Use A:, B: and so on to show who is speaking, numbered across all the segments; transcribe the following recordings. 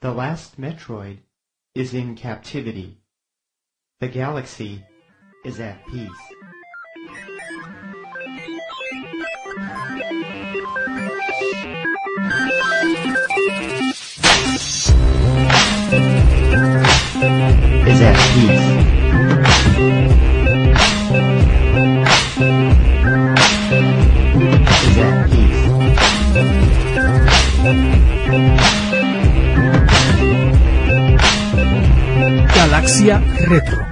A: The last Metroid is in captivity. The galaxy is at peace. Is at peace. Is at
B: Galaxia Retro.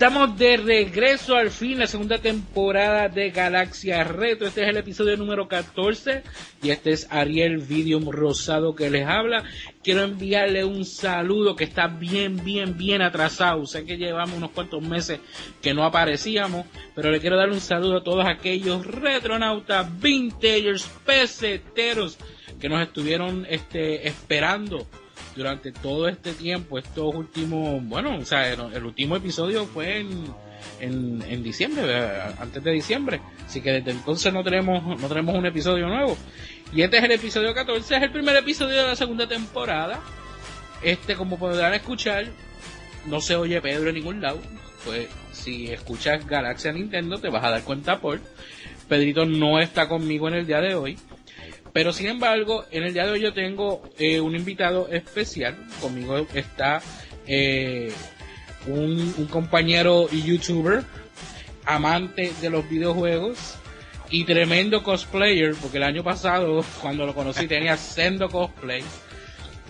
C: Estamos de regreso al fin, la segunda temporada de Galaxia Retro. Este es el episodio número 14 y este es Ariel Video Rosado que les habla. Quiero enviarle un saludo que está bien, bien, bien atrasado. Sé que llevamos unos cuantos meses que no aparecíamos, pero le quiero dar un saludo a todos aquellos retronautas, vintagers, peseteros que nos estuvieron este, esperando durante todo este tiempo, estos últimos, bueno, o sea, el, último episodio fue en, en, en diciembre, antes de diciembre, así que desde entonces no tenemos, no tenemos un episodio nuevo. Y este es el episodio 14, es el primer episodio de la segunda temporada. Este, como podrán escuchar, no se oye Pedro en ningún lado. Pues si escuchas Galaxia Nintendo te vas a dar cuenta por. Pedrito no está conmigo en el día de hoy. Pero sin embargo, en el día de hoy yo tengo eh, un invitado especial. Conmigo está eh, un, un compañero y youtuber, amante de los videojuegos y tremendo cosplayer, porque el año pasado, cuando lo conocí, tenía sendo cosplay.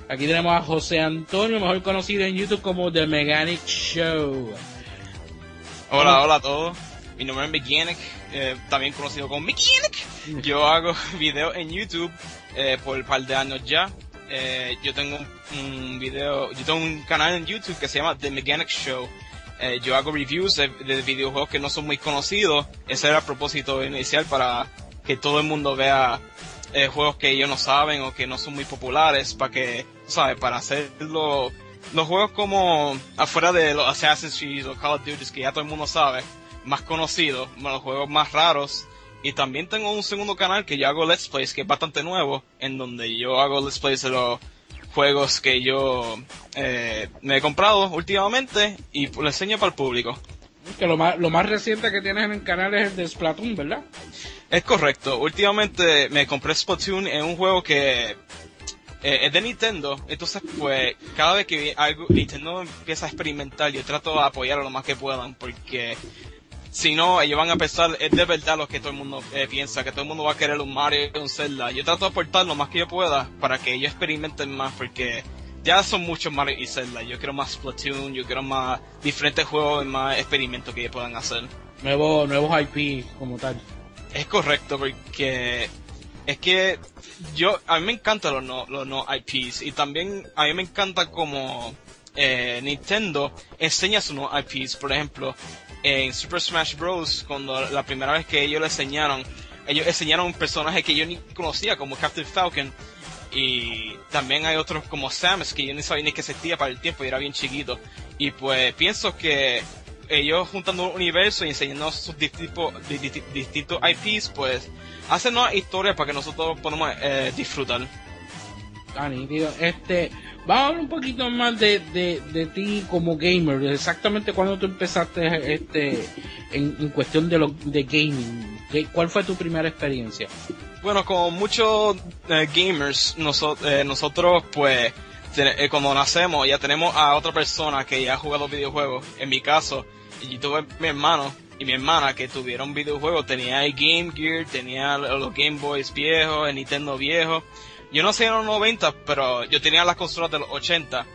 C: Aquí tenemos a José Antonio, mejor conocido en YouTube como The Mechanic Show.
D: Hola, hola a todos. Mi nombre es Mechanic, eh, también conocido como Mechanic. Yo hago videos en YouTube eh, por un par de años ya. Eh, yo tengo un, un video, yo tengo un canal en YouTube que se llama The Mechanic Show. Eh, yo hago reviews de, de videojuegos que no son muy conocidos. Ese era el propósito inicial para que todo el mundo vea eh, juegos que ellos no saben o que no son muy populares para que, ¿sabes? Para hacerlo los juegos como afuera de los Assassin's Creed o Call of Duty que ya todo el mundo sabe, más conocidos, los juegos más raros. Y también tengo un segundo canal que yo hago Let's Plays, que es bastante nuevo, en donde yo hago Let's Plays de los juegos que yo eh, me he comprado últimamente y lo enseño para el público.
C: Que lo más, lo más reciente que tienes en el canal es el de Splatoon, ¿verdad?
D: Es correcto, últimamente me compré Splatoon en un juego que eh, es de Nintendo, entonces pues cada vez que algo, Nintendo empieza a experimentar yo trato de apoyarlo lo más que puedan porque si no ellos van a pensar, es de verdad lo que todo el mundo eh, piensa, que todo el mundo va a querer un Mario y un Zelda. Yo trato de aportar lo más que yo pueda para que ellos experimenten más porque ya son muchos Mario y Zelda. Yo quiero más Splatoon, yo quiero más diferentes juegos y más experimentos que ellos puedan hacer.
C: Nuevos, nuevos IP como tal.
D: Es correcto porque es que yo a mí me encantan los no, los no IPs y también a mí me encanta como eh, Nintendo enseña sus no IPs. Por ejemplo, en Super Smash Bros. cuando la primera vez que ellos le enseñaron, ellos enseñaron un personaje que yo ni conocía como Captain Falcon y también hay otros como Samus que yo ni sabía ni que existía para el tiempo y era bien chiquito. Y pues pienso que ellos juntando un universo y enseñando sus distintos, IPs, pues hacen una historia para que nosotros podamos eh, disfrutar.
C: Ah. Este, vamos a hablar un poquito más de, de, de ti como gamer. Exactamente cuando tú empezaste este, en, en cuestión de, lo, de gaming. ¿Qué- ¿Cuál fue tu primera experiencia?
D: Bueno, como muchos eh, gamers, noso- eh, nosotros pues eh, cuando nacemos ya tenemos a otra persona que ya ha jugado videojuegos. En mi caso, yo tuve mi hermano y mi hermana que tuvieron videojuegos. Tenía el Game Gear, tenía los Game Boys viejos, el Nintendo viejo. Yo no sé en los 90, pero yo tenía las consolas de los 80.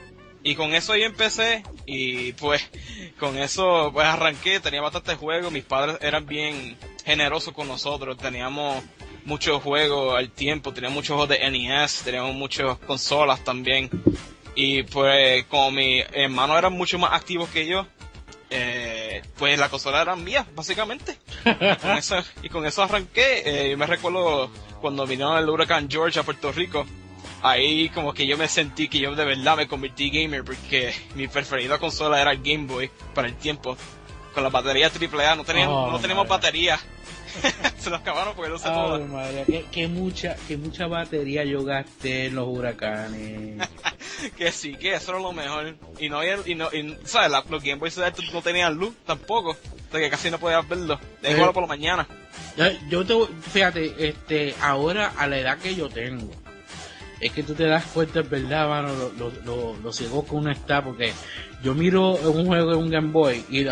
D: Y con eso yo empecé y pues con eso pues arranqué, tenía bastante juegos, mis padres eran bien generosos con nosotros, teníamos muchos juegos al tiempo, teníamos muchos juegos de NES, teníamos muchas consolas también. Y pues como mis hermanos eran mucho más activos que yo, eh, pues la consola era mía, básicamente. y, con eso, y con eso arranqué. Eh, me recuerdo cuando vino el huracán George a Puerto Rico. Ahí como que yo me sentí que yo de verdad me convertí gamer porque mi preferida consola era el Game Boy para el tiempo. Con la batería AAA, no teníamos,
C: Oh,
D: no teníamos
C: madre.
D: batería. se nos acabaron porque no se
C: Ay, madre, que, que mucha, que mucha batería yo gasté en los huracanes.
D: Que sí, que eso era lo mejor. Y no, había- y no, y, ¿sabes? La- los Game Boy de estos no tenían luz tampoco. O sea que casi no podías verlo. De
C: Eh.
D: igual por la mañana.
C: Yo, te, fíjate, este, ahora a la edad que yo tengo, es que tú te das cuenta, es verdad, mano, lo, lo, lo, lo ciego que uno está, porque yo miro un juego de un Game Boy, y de,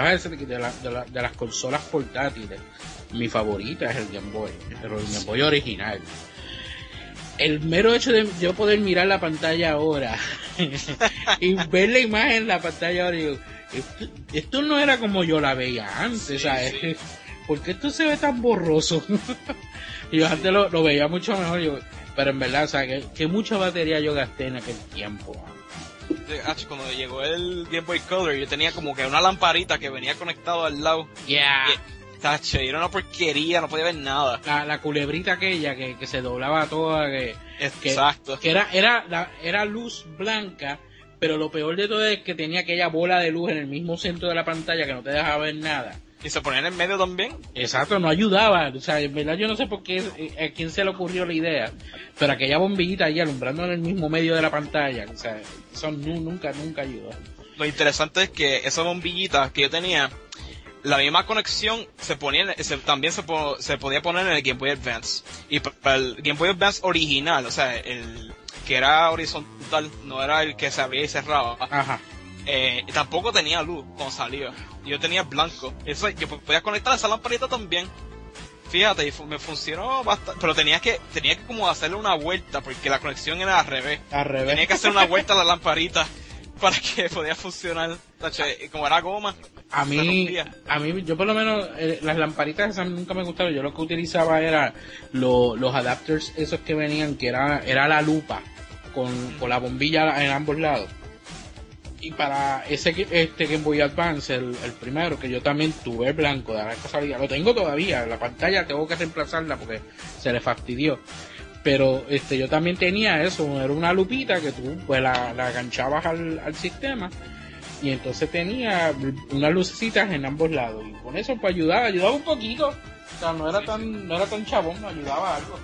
C: la- de, la- de las consolas portátiles, mi favorita es el Game Boy, pero el Game Boy original. El mero hecho de yo poder mirar la pantalla ahora y ver la imagen en la pantalla ahora, digo, esto, esto no era como yo la veía antes,
D: Sí,
C: ¿sabes?
D: sí.
C: ¿Por qué esto se ve tan borroso? y yo antes lo, lo veía mucho mejor, yo- pero en verdad, o sea, que, que mucha batería yo gasté en aquel tiempo.
D: ach, cuando llegó el Game Boy Color, yo tenía como que una lamparita que venía conectado al lado.
C: Yeah.
D: Tacho, era una porquería, no podía ver nada.
C: La, la culebrita aquella que, que se doblaba toda, que, que,
D: Exacto.
C: que era, era, la- era luz blanca, pero lo peor de todo es que tenía aquella bola de luz en el mismo centro de la pantalla que no te dejaba ver nada.
D: Y se ponía en el medio también.
C: Exacto, no ayudaba. O sea, en verdad yo no sé por qué, eh, a quién se le ocurrió la idea, pero aquella bombillita ahí alumbrando en el mismo medio de la pantalla, o sea, eso nu- nunca, nunca ayudó.
D: Lo interesante es que esa bombillita que yo tenía, la misma conexión se ponía, en- se- también se, po- se podía poner en el Game Boy Advance. Y pa- para el Game Boy Advance original, o sea, el que era horizontal, no era el que se abría y cerraba.
C: Ajá.
D: eh, tampoco tenía luz cuando salió. Yo tenía blanco. Eso, yo podía conectar esa lamparita también. Fíjate, y me funcionó bastante. Pero tenía que, tenía que como hacerle una vuelta porque la conexión era al revés.
C: Al revés.
D: Tenía que hacer una vuelta a la lamparita para que podía funcionar. Como era goma.
C: A mí, a mí, yo por lo menos, eh, las lamparitas esas nunca me gustaron. Yo lo que utilizaba era lo- los adapters esos que venían, que era, era la lupa con, con la bombilla en ambos lados. Y para ese este Game Boy Advance, el, el primero, que yo también tuve blanco de la casualidad, lo tengo todavía, la pantalla tengo que reemplazarla porque se le fastidió. Pero este yo también tenía eso, era una lupita que tú pues la, la aganchabas al, al sistema y entonces tenía unas lucecitas en ambos lados y con eso pues ayudaba, ayudaba un poquito, o sea no era
D: Sí,
C: tan, no era tan chabón, ayudaba algo,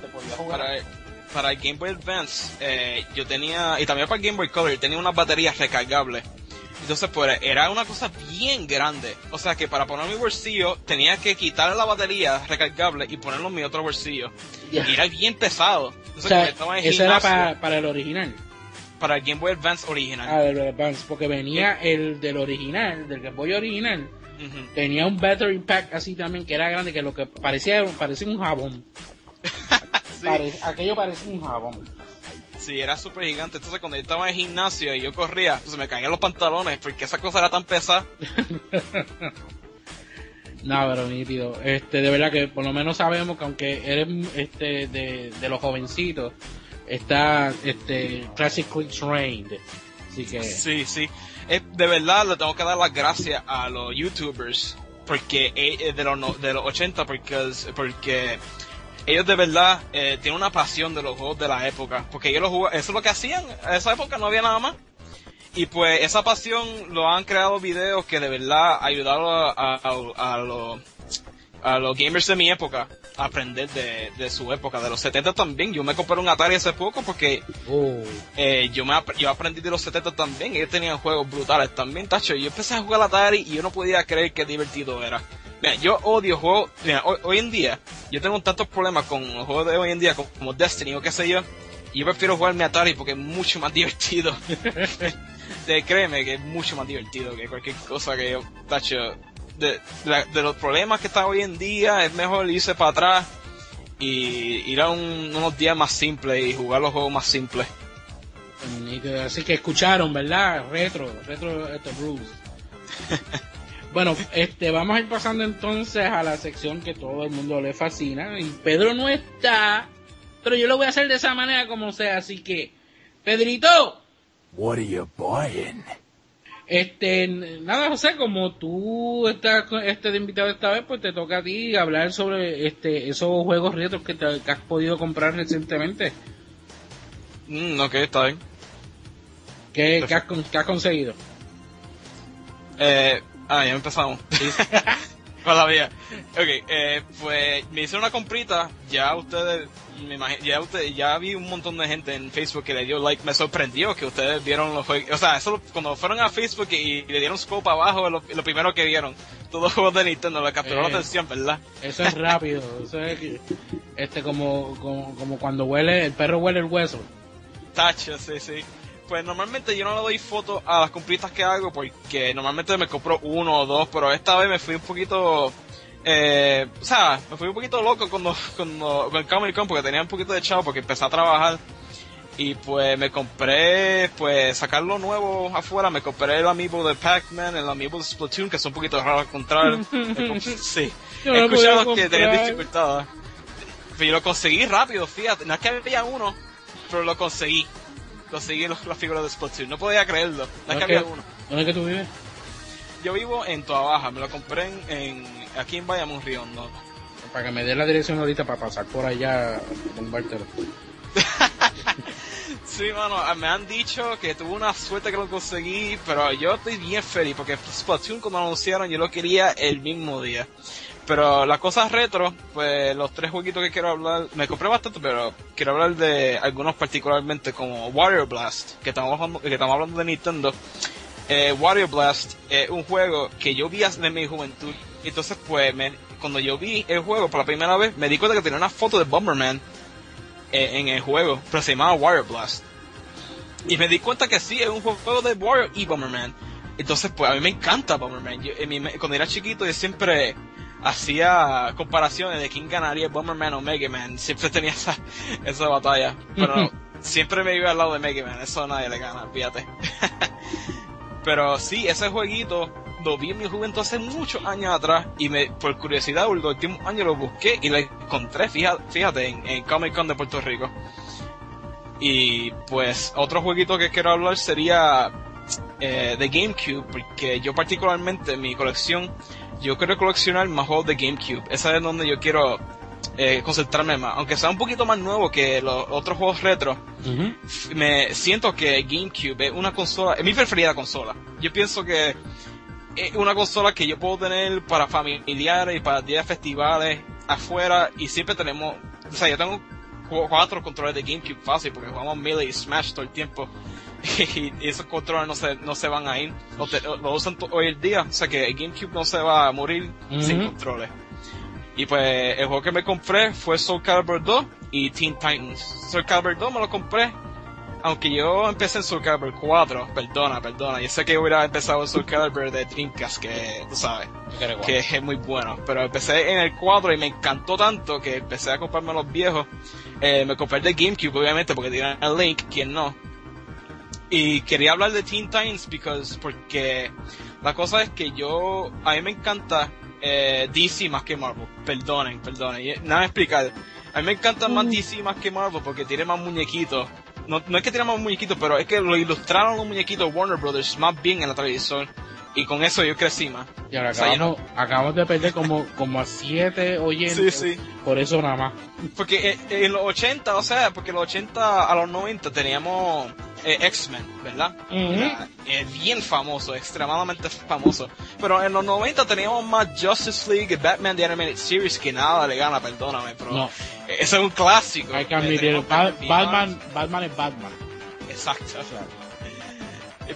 C: se podía jugar.
D: Para, para el Game Boy Advance, eh, yo tenía, y también para el Game Boy Color, tenía unas baterías recargables. Entonces, pues, era una cosa bien grande. O sea, que para poner mi bolsillo, tenía que quitar la batería recargable y ponerlo en mi otro bolsillo. Y era bien pesado.
C: O
D: Entonces,
C: sea,
D: estaba en
C: eso era para, para el original.
D: Para el Game Boy Advance original.
C: Ah, del Advance, porque venía el del original, del Game Boy original, tenía un battery pack así también que era grande, que lo que parecía, parecía un jabón.
D: Sí,
C: Pare- aquello parecía un jabón.
D: sí, era súper gigante. Entonces, cuando yo estaba en el gimnasio y yo corría, pues me caían los pantalones porque esa cosa era tan pesada.
C: No, pero nítido. Este, de verdad que por lo menos sabemos que aunque eres este de, de los jovencitos, está este classically trained. Así que
D: Sí, sí. Eh, de verdad le tengo que dar las gracias a los youtubers porque eh, eh, de los de los 80 porque porque ellos de verdad eh, tienen una pasión de los juegos de la época porque ellos los jugaban, eso es lo que hacían en esa época no había nada más y pues esa pasión lo han creado videos que de verdad ayudaron a- a los a los gamers de mi época aprender de, de su época de los 70 también yo me compré un Atari hace poco porque
C: oh,
D: eh, yo me yo aprendí de los 70 también, ellos tenían juegos brutales también, tacho, yo empecé a jugar Atari y yo no podía creer qué divertido era. Mira, yo odio juegos, mira, hoy, hoy en día, yo tengo tantos problemas con los juegos de hoy en día, como, como Destiny o qué sé yo, y yo prefiero jugar mi Atari porque es mucho más divertido. de, créeme que es mucho más divertido que cualquier cosa que yo, tacho, de, de, los problemas que están hoy en día, es mejor irse para atrás y ir a un- unos días más simples y jugar los juegos más simples.
C: Así que escucharon, ¿verdad? Retro, retro, este Bruce. bueno, este, vamos a ir pasando entonces a la sección que todo el mundo le fascina. Y Pedro no está, pero yo lo voy a hacer de esa manera como sea. Así que, Pedrito.
B: What are you buying?
C: Este, nada, José, como tú estás este de invitado esta vez, pues te toca a ti hablar sobre este esos juegos retros que, te, que has podido comprar recientemente.
D: Mm, ok, está bien.
C: ¿Qué, qué has, con- qué has conseguido?
D: Eh, ah, ya empezamos. Todavía. Ok, eh, pues me hice una comprita. Ya ustedes, me imagino, ya ustedes, ya vi un montón de gente en Facebook que le dio like. Me sorprendió que ustedes vieron los juegos. O sea, eso cuando fueron a Facebook y, le dieron scope abajo, lo, lo primero que vieron. Todos los juegos de Nintendo, le capturó la
C: Eh.
D: atención, ¿verdad?
C: Eso es rápido, eso es este como, como, como cuando huele, el perro huele el hueso.
D: Tacho, sí, sí. Pues normalmente yo no le doy fotos a las compritas que hago porque normalmente me compro uno o dos, pero esta vez me fui un poquito... Eh, o sea, me fui un poquito loco cuando, cuando, con el Comic Con porque tenía un poquito de chavo porque empecé a trabajar y pues me compré, pues sacar lo nuevo afuera, me compré el amiibo de Pac-Man, el amiibo de Splatoon que son un poquito raros de encontrar. He sí, he
C: no podía
D: escuchado que tenían dificultades. Y lo conseguí rápido, fíjate, no es que había uno, pero lo conseguí. Conseguí las figuras de Splatoon, no podía creerlo, no es que había uno.
C: ¿Dónde es que tú vives?
D: Yo vivo en Toa Baja, me lo compré en, en- aquí en Bayamón Riondo.
C: Para que me dé la dirección ahorita para pasar por allá a bombártelo.
D: Sí, mano, ah, me han dicho que tuve una suerte que lo conseguí, pero yo estoy bien feliz porque Splatoon cuando lo anunciaron yo lo quería el mismo día. Pero las cosas retro, pues los tres jueguitos que quiero hablar, me compré bastante, pero quiero hablar de algunos particularmente como Wario Blast, que estamos hablando, que estamos hablando de Nintendo. Eh, Wario Blast es un juego que yo vi de mi juventud. Entonces, pues, me- cuando yo vi el juego por la primera vez, me di cuenta que tenía una foto de Bomberman eh, en el juego, pero se llamaba Wario Blast. Y me di cuenta que sí, es un juego de Wario y Bomberman. Entonces, pues a mí me encanta Bomberman. Yo, en mi me- cuando era chiquito, yo siempre hacía comparaciones de quién ganaría Bomberman o Mega Man. Siempre tenía esa, esa batalla. Pero siempre me iba al lado de Mega Man. Eso a nadie le gana, fíjate. Pero sí, ese jueguito lo vi en mi juventud hace muchos años atrás y me, por curiosidad, por los últimos años lo busqué y lo encontré, fíjate, fíjate en, en Comic Con de Puerto Rico. Y pues otro jueguito que quiero hablar sería eh, de GameCube, porque yo particularmente en mi colección, yo quiero coleccionar más juegos de GameCube. Esa es donde yo quiero eh, concentrarme más. Aunque sea un poquito más nuevo que los otros juegos retro, me siento que GameCube es una consola, es mi preferida consola. Yo pienso que es una consola que yo puedo tener para familiares y para días festivales afuera y siempre tenemos, o sea, yo tengo cu- cuatro controles de GameCube fácil porque jugamos Melee y Smash todo el tiempo y, esos controles no se, no se van a ir, lo, te- lo usan hoy el día, o sea que el GameCube no se va a morir sin controles. Y pues el juego que me compré fue Soul Calibur 2 y Teen Titans. Soul Calibur 2 me lo compré, aunque yo empecé en Soul Calibur 4, perdona, perdona. Yo sé que hubiera empezado en Soul Calibur de Dreamcast, que tú sabes, que es muy bueno. Pero empecé en el 4 y me encantó tanto que empecé a comprarme los viejos. Eh, me compré el de GameCube, obviamente, porque tiene el Link, quien no. Y quería hablar de Teen Titans because, porque la cosa es que yo, a mí me encanta eh, DC más que Marvel. Perdonen, perdonen. y- Nada de explicar. A mí me encanta más DC más que Marvel porque tiene más muñequitos. No, no es que tiene más muñequitos, pero es que lo ilustraron los muñequitos Warner Brothers más bien en la televisor. Y con eso yo crecí más.
C: Y ahora
D: O sea,
C: acabamos, acabamos de perder como, como a siete oyentes.
D: Sí, sí.
C: Por eso nada más.
D: Porque eh, en los 80, o sea, porque los 80 a los 90 teníamos eh, X-Men, ¿verdad?
C: Ujú.
D: Era, eh, bien famoso, extremadamente famoso. Pero en los 90 teníamos más Justice League Batman The Animated Series que nada le gana, perdóname, pero
C: No.
D: eh, eso es un clásico.
C: Hay que
D: Eh,
C: admitir,
D: Batman
C: Batman, es Batman.
D: Beyond. Exacto.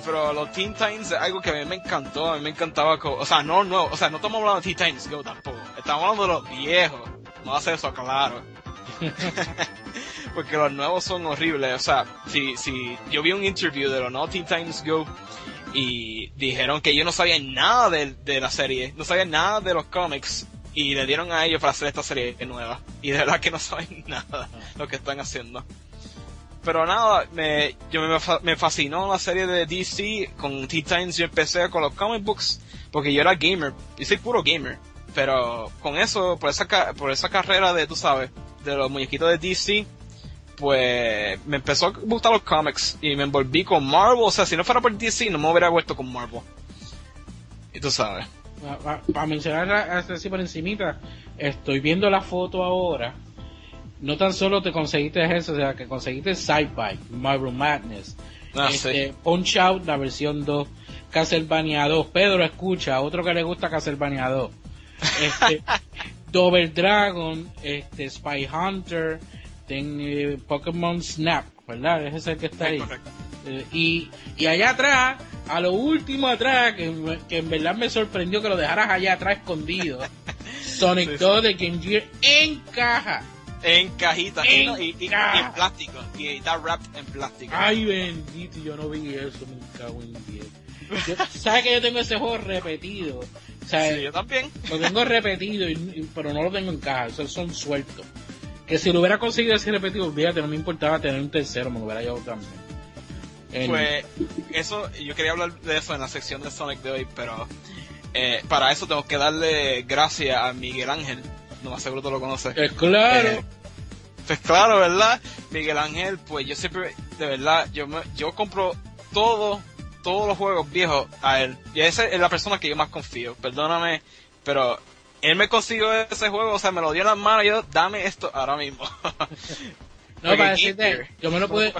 D: Pero los Teen Titans es algo que a mí me encantó, a mí me encantaba, o sea, no nuevo, o sea, no estamos hablando de Teen Titans Go tampoco, estamos hablando de los viejos, no hace eso claro. Porque los nuevos son horribles, o sea, si, si yo vi un interview de los nuevos Teen Titans Go y dijeron que ellos no sabían nada de, de la serie, no sabían nada de los cómics y le dieron a ellos para hacer esta serie nueva. Y de verdad que no saben nada lo que están haciendo. Pero nada, me, yo me, me fascinó la serie de DC con Teen Titans yo empecé con los comic books porque yo era gamer, yo soy puro gamer, pero con eso, por esa, por esa carrera de, tú sabes, de los muñequitos de DC, pues me empezó a gustar los cómics y me envolví con Marvel, o sea, si no fuera por DC no me hubiera vuelto con Marvel. Y tú sabes.
C: Para mencionar así por encimita, estoy viendo la foto ahora. No tan solo te conseguiste eso, o sea, que conseguiste Sci-Fi, Marvel Madness,
D: Ah,
C: este,
D: sí.
C: Punch Out, la versión 2, Castlevania 2, Pedro escucha, otro que le gusta Castlevania 2, este, Double Dragon, este, Spy Hunter, ten, eh, Pokémon Snap, ¿verdad? Ese es el que está
D: Es
C: ahí. Eh, y, y allá atrás, a lo último atrás, que, que en verdad me sorprendió que lo dejaras allá atrás escondido, Sonic
D: Sí, sí.
C: 2 de Game Gear en caja.
D: En cajita
C: En
D: y, no, y- y- y
C: caja.
D: en plástico. Y está wrapped en plástico.
C: Ay, bendito, yo no vi eso, me cago en 10. Yo- ¿Sabes que yo tengo ese juego repetido? O sea,
D: Sí, yo también.
C: lo tengo repetido, y- pero no lo tengo en caja, esos son sueltos. Que si lo hubiera conseguido así repetido, olvídate, no me importaba tener un tercero, me lo hubiera llevado también.
D: Pues eso, yo quería hablar de eso en la sección de Sonic de hoy, pero eh, para eso tengo que darle gracias a Miguel Ángel. No más seguro tú lo conoces.
C: Eh, claro.
D: Eh, pues claro, ¿verdad? Miguel Ángel, pues yo siempre, de verdad, yo me, yo compro todo, todos los juegos viejos a él. Y esa es la persona que yo más confío. Perdóname, pero él me consiguió ese juego, o sea, me lo dio en las manos y yo, dame esto ahora mismo.
C: No, para decirte, yo me lo pude,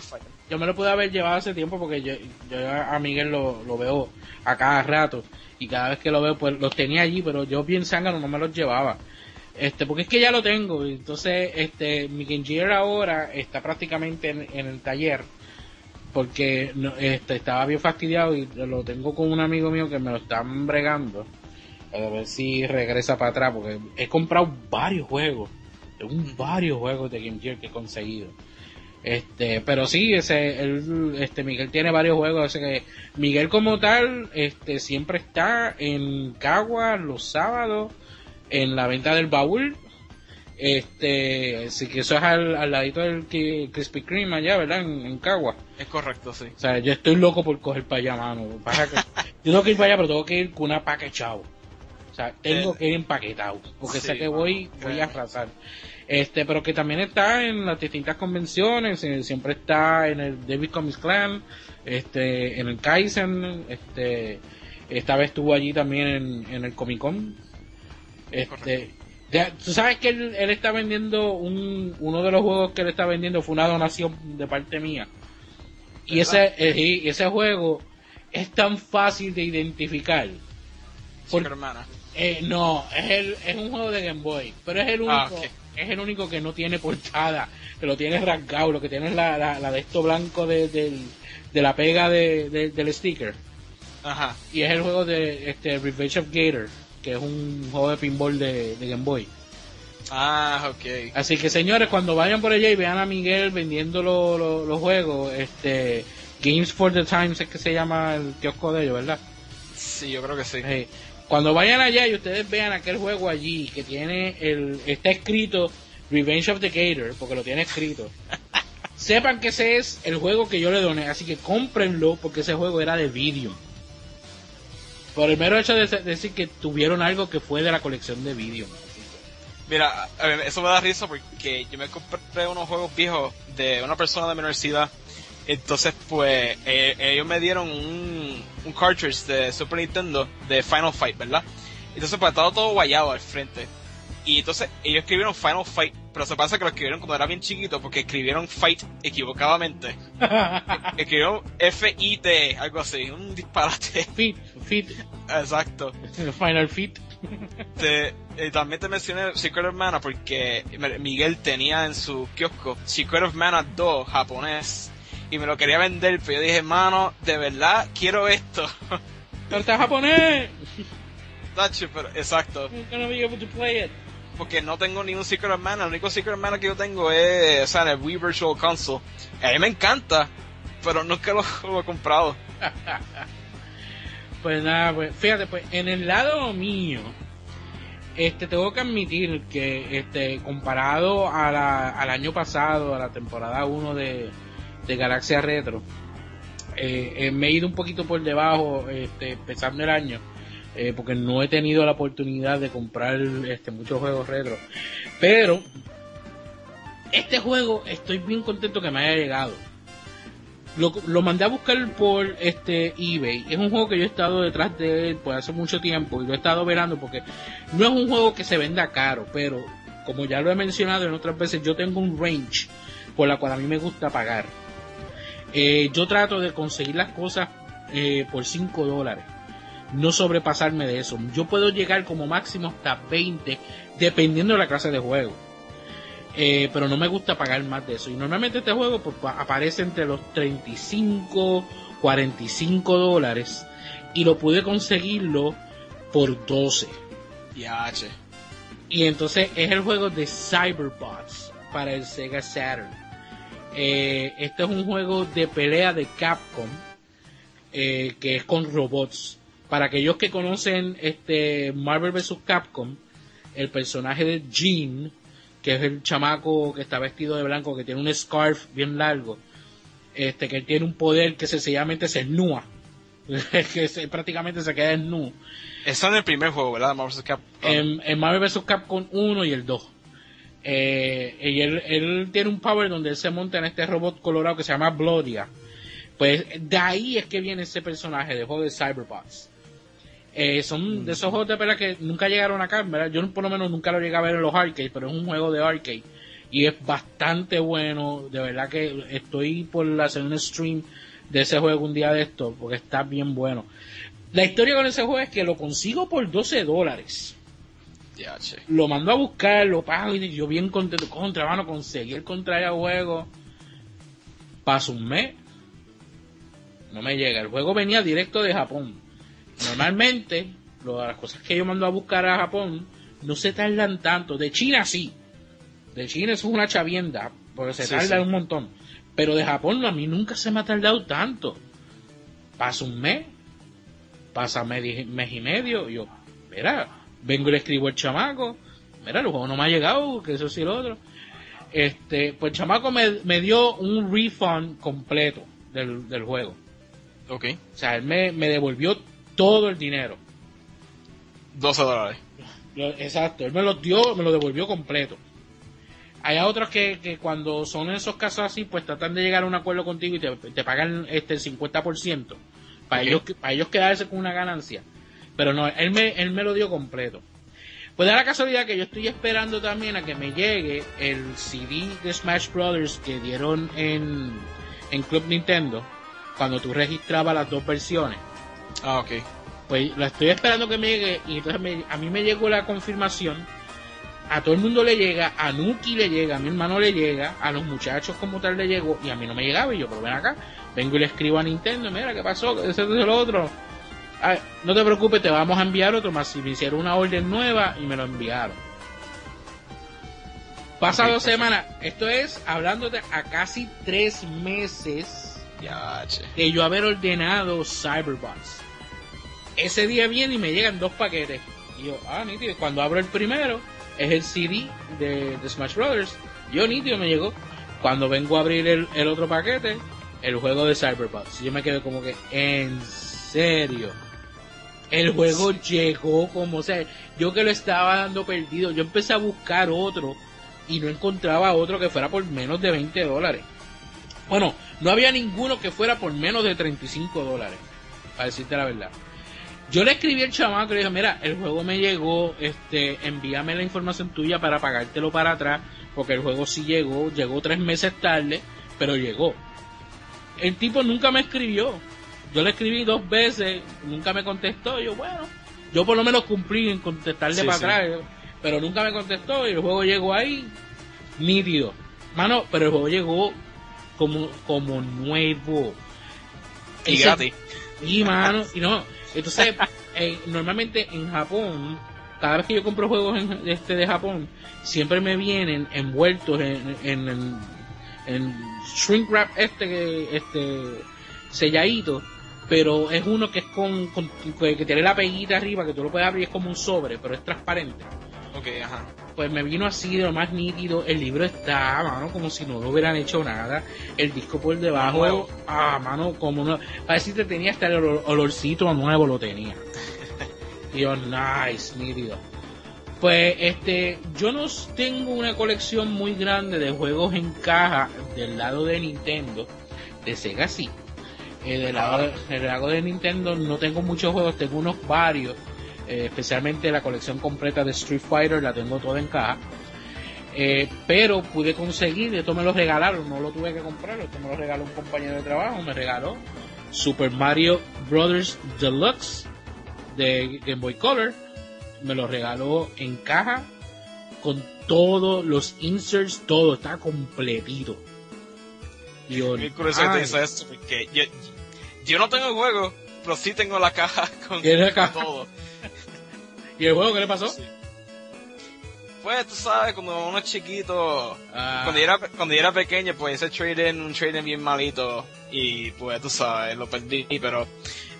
C: yo me lo pude haber llevado hace tiempo porque yo, yo a Miguel lo, lo veo a cada rato y cada vez que lo veo pues los tenía allí pero yo bien zángano no me los llevaba este porque es que ya lo tengo. Entonces este mi Gear ahora está prácticamente en, el taller porque no, este estaba bien fastidiado y lo tengo con un amigo mío que me lo están bregando. A ver si regresa para atrás porque he comprado varios juegos tengo varios juegos de Game Gear que he conseguido. Este, pero sí, ese, él, este, Miguel tiene varios juegos, así que Miguel como tal, este, siempre está en Cagua los sábados, en la venta del baúl, este, así que eso es al, al ladito del Krispy Kreme allá, ¿verdad? En, en Cagua.
D: Es correcto, sí.
C: O sea, yo estoy loco por coger para allá, mano. Pasa que yo tengo que ir para allá, pero tengo que ir con una paquechado. O sea, tengo
D: Eh,
C: que ir empaquetado, porque
D: sí,
C: sé que
D: mano,
C: voy, voy a
D: créeme.
C: arrasar. Este, pero que también está en las distintas convenciones, eh, siempre está en el David Comics Clan, este, en el Kaizen, este, esta vez estuvo allí también en, en el Comic Con. Este, ya, tú sabes que él, él está vendiendo un, uno de los juegos que él está vendiendo fue una donación de parte mía. Y ese, eh, y ese juego es tan fácil de identificar. Por- eh, no, es, el, es un juego de Game Boy, pero es el único,
D: Ah, ok.
C: es el único que no tiene portada, que lo tiene rasgado, lo que tiene es la, la, la de esto blanco de, del- de la pega de, de- del sticker.
D: Ajá.
C: Y es el juego de este Revenge of Gator, que es un juego de pinball de, de Game Boy.
D: Ah, ok.
C: Así que señores, cuando vayan por allá y vean a Miguel vendiendo lo- lo- los juegos, este Games for the Times es que se llama el kiosco de ellos, ¿verdad?
D: Sí, yo creo que sí.
C: Eh, cuando vayan allá y ustedes vean aquel juego allí que tiene el está escrito Revenge of the Gator, porque lo tiene escrito. sepan que ese es el juego que yo le doné, así que cómprenlo porque ese juego era de vídeo. Por el mero hecho de decir que tuvieron algo que fue de la colección de vídeo.
D: Mira, eso me da risa porque yo me compré unos juegos viejos de una persona de mi universidad. Entonces, pues, eh, ellos me dieron un, un cartridge de Super Nintendo de Final Fight, ¿verdad? Entonces, pues, estaba todo guayado al frente. Y entonces, ellos escribieron Final Fight, pero se pasa que lo escribieron cuando era bien chiquito porque escribieron Fight equivocadamente. escribieron F-I-T, algo así, un disparate.
C: Fit, Fit,
D: Exacto.
C: Final Fit.
D: Te- eh, también te mencioné Secret of Mana porque Miguel tenía en su kiosco Secret of Mana 2 japonés y me lo quería vender, pero yo dije, mano, de verdad quiero esto.
C: Pero está japonés.
D: Tacho, pero, exacto,
C: I'm gonna be able to play it.
D: porque no tengo ni un Secret of Mana, el único Secret of Mana que yo tengo es, o sea, en el Wii Virtual Console. A mí me encanta, pero nunca lo, lo he comprado.
C: Pues nada, pues fíjate, pues en el lado mío, este tengo que admitir que este comparado a la, al año pasado, a la temporada 1 de, de Galaxia Retro. Eh, eh, me he ido un poquito por debajo, este, empezando el año, eh, porque no he tenido la oportunidad de comprar este, muchos juegos retro. Pero este juego estoy bien contento que me haya llegado. Lo, mandé a buscar por este eBay. Es un juego que yo he estado detrás de él por hace mucho tiempo y lo he estado verando porque no es un juego que se venda caro, pero como ya lo he mencionado en otras veces, yo tengo un range por la cual a mí me gusta pagar. Eh, yo trato de conseguir las cosas eh, por 5 dólares. No sobrepasarme de eso. Yo puedo llegar como máximo hasta 20, dependiendo de la clase de juego. Eh, pero no me gusta pagar más de eso. Y normalmente este juego pues, aparece entre los 35, 45 dólares. Y lo pude conseguirlo por 12.
D: Ya, che.
C: Y entonces es el juego de Cyberbots para el Sega Saturn. Eh, este es un juego de pelea de Capcom eh, que es con robots. Para aquellos que conocen este Marvel vs. Capcom, el personaje de Jean, que es el chamaco que está vestido de blanco, que tiene un scarf bien largo, este que tiene un poder que sencillamente se esnúa, que se, prácticamente se queda desnudo.
D: Eso en el primer juego, ¿verdad? Marvel vs. Capcom.
C: En, en Marvel vs. Capcom 1 y el 2. Eh, y él, él, tiene un power donde él se monta en este robot colorado que se llama Blodia. Pues de ahí es que viene ese personaje de juego de Cyberbots. Eh, son de esos juegos de pelea que nunca llegaron acá, ¿verdad? Yo por lo menos nunca lo llegué a ver en los arcades, pero es un juego de arcade. Y es bastante bueno, de verdad que estoy por hacer un stream de ese juego un día de esto, porque está bien bueno. La historia con ese juego es que lo consigo por 12 dólares. Lo mando a buscar, lo pago y yo bien contento. Contra, mano, conseguí el contra el juego. Paso un mes. No me llega. El juego venía directo de Japón. Normalmente, las cosas que yo mando a buscar a Japón no se tardan tanto. De China sí. De China es una chavienda. Porque se
D: Sí,
C: tarda
D: sí.
C: un montón. Pero de Japón a mí nunca se me ha tardado tanto. Pasa un mes. Pasa mes, mes y medio. Y yo, mira, vengo y le escribo al chamaco. Mira, el juego no me ha llegado, que eso sí lo otro. Este, pues el chamaco me, me dio un refund completo del, del juego.
D: Ok.
C: O sea, él me, me devolvió todo el dinero.
D: 12 dólares.
C: Exacto, él me lo dio, me lo devolvió completo. Hay otros que, que cuando son esos casos así, pues tratan de llegar a un acuerdo contigo y te, te pagan este el 50%. Para,
D: Ok.
C: ellos, para ellos quedarse con una ganancia. Pero no, él me, él me lo dio completo. Pues da la casualidad que yo estoy esperando también a que me llegue el CD de Smash Brothers que dieron en, en Club Nintendo cuando tú registrabas las dos versiones.
D: Ah, ok.
C: Pues la estoy esperando que me llegue y entonces me- a mí me llegó la confirmación. A todo el mundo le llega, a Nuki le llega, a mi hermano le llega, a los muchachos como tal le llegó y a mí no me llegaba y yo, pero ven acá, vengo y le escribo a Nintendo, mira qué pasó, eso, eso, lo otro. Ah, no te preocupes, te vamos a enviar otro más. Si me hicieron una orden nueva y me lo enviaron. Pasado
D: Ok,
C: dos semanas, esto es hablándote a casi tres meses
D: Ya, che.
C: de yo haber ordenado Cyberbots. Ese día viene y me llegan dos paquetes. Y yo, ah, nítido. Cuando abro el primero, es el CD de, de Smash Brothers. Yo, nítido, me llegó. Cuando vengo a abrir el, el otro paquete, el juego de Cyberbots. Yo me quedé como que, en serio. El juego llegó como, o sea, yo que lo estaba dando perdido, yo empecé a buscar otro y no encontraba otro que fuera por menos de 20 dólares. Bueno, no había ninguno que fuera por menos de 35 dólares, para decirte la verdad. Yo le escribí al chamaco y le dije, mira, el juego me llegó, este, envíame la información tuya para pagártelo para atrás, porque el juego sí llegó, llegó tres meses tarde, pero llegó. El tipo nunca me escribió. Yo le escribí dos veces, nunca me contestó. Yo, bueno, yo por lo menos cumplí en contestarle
D: Sí,
C: para
D: sí.
C: atrás, pero nunca me contestó y el juego llegó ahí, nítido. Mano, pero el juego llegó como, como nuevo.
D: Y
C: Ese-
D: gratis.
C: y mano, y no. Entonces, eh, normalmente en Japón, cada vez que yo compro juegos en- este de Japón, siempre me vienen envueltos en, en, en, en shrink wrap este que este selladito, pero es uno que es con, con- que tiene la peguita arriba que tú lo puedes abrir es como un sobre, pero es transparente.
D: Ok, ajá.
C: pues me vino así de lo más nítido. El libro está, mano, como si no lo hubieran hecho nada. El disco por debajo,
D: Nuevo.
C: ah, mano, como no. Para decirte, tenía hasta el olor- olorcito nuevo, lo tenía. Yo, nice, nítido. Pues, este, yo no tengo una colección muy grande de juegos en caja del lado de Nintendo. De Sega sí. Eh, del, lado, del lado de Nintendo no tengo muchos juegos, tengo unos varios. Eh, especialmente la colección completa de Street Fighter la tengo toda en caja. Eh, pero pude conseguir, esto me lo regalaron, no lo tuve que comprar, esto me lo regaló un compañero de trabajo, me regaló Super Mario Brothers Deluxe de Game Boy Color, me lo regaló en caja con todos los inserts, todo está completito. Y yo,
D: curioso que te esto, porque yo, yo no tengo el juego, pero sí tengo la caja con, todo.
C: ¿Y el juego qué le pasó?
D: Sí. Pues tú sabes, cuando uno es chiquito,
C: Ah,
D: cuando, yo era, cuando yo era pequeño, pues ese trading, un trading bien malito, y pues tú sabes, lo perdí, pero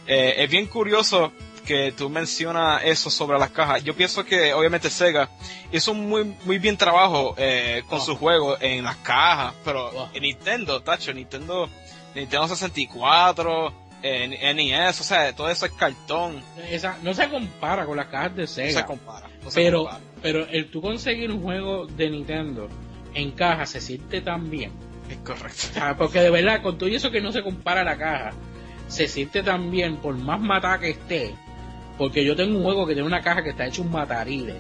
D: eh, es bien curioso que tú mencionas eso sobre las cajas. Yo pienso que obviamente Sega hizo un muy, muy bien trabajo eh, con
C: Oh.
D: sus juegos en las cajas, pero
C: Oh.
D: en Nintendo, tacho, Nintendo, Nintendo 64, eh, NES, o sea, todo eso es cartón,
C: esa, no se compara con las cajas de
D: no
C: Sega.
D: se compara. no se
C: pero,
D: compara.
C: pero el tú conseguir un juego de Nintendo en caja se siente tan bien.
D: Es correcto.
C: Porque de verdad, con todo eso que no se compara a la caja, se siente tan bien por más mata que esté. Porque yo tengo un juego que tiene una caja que está hecho un matarile.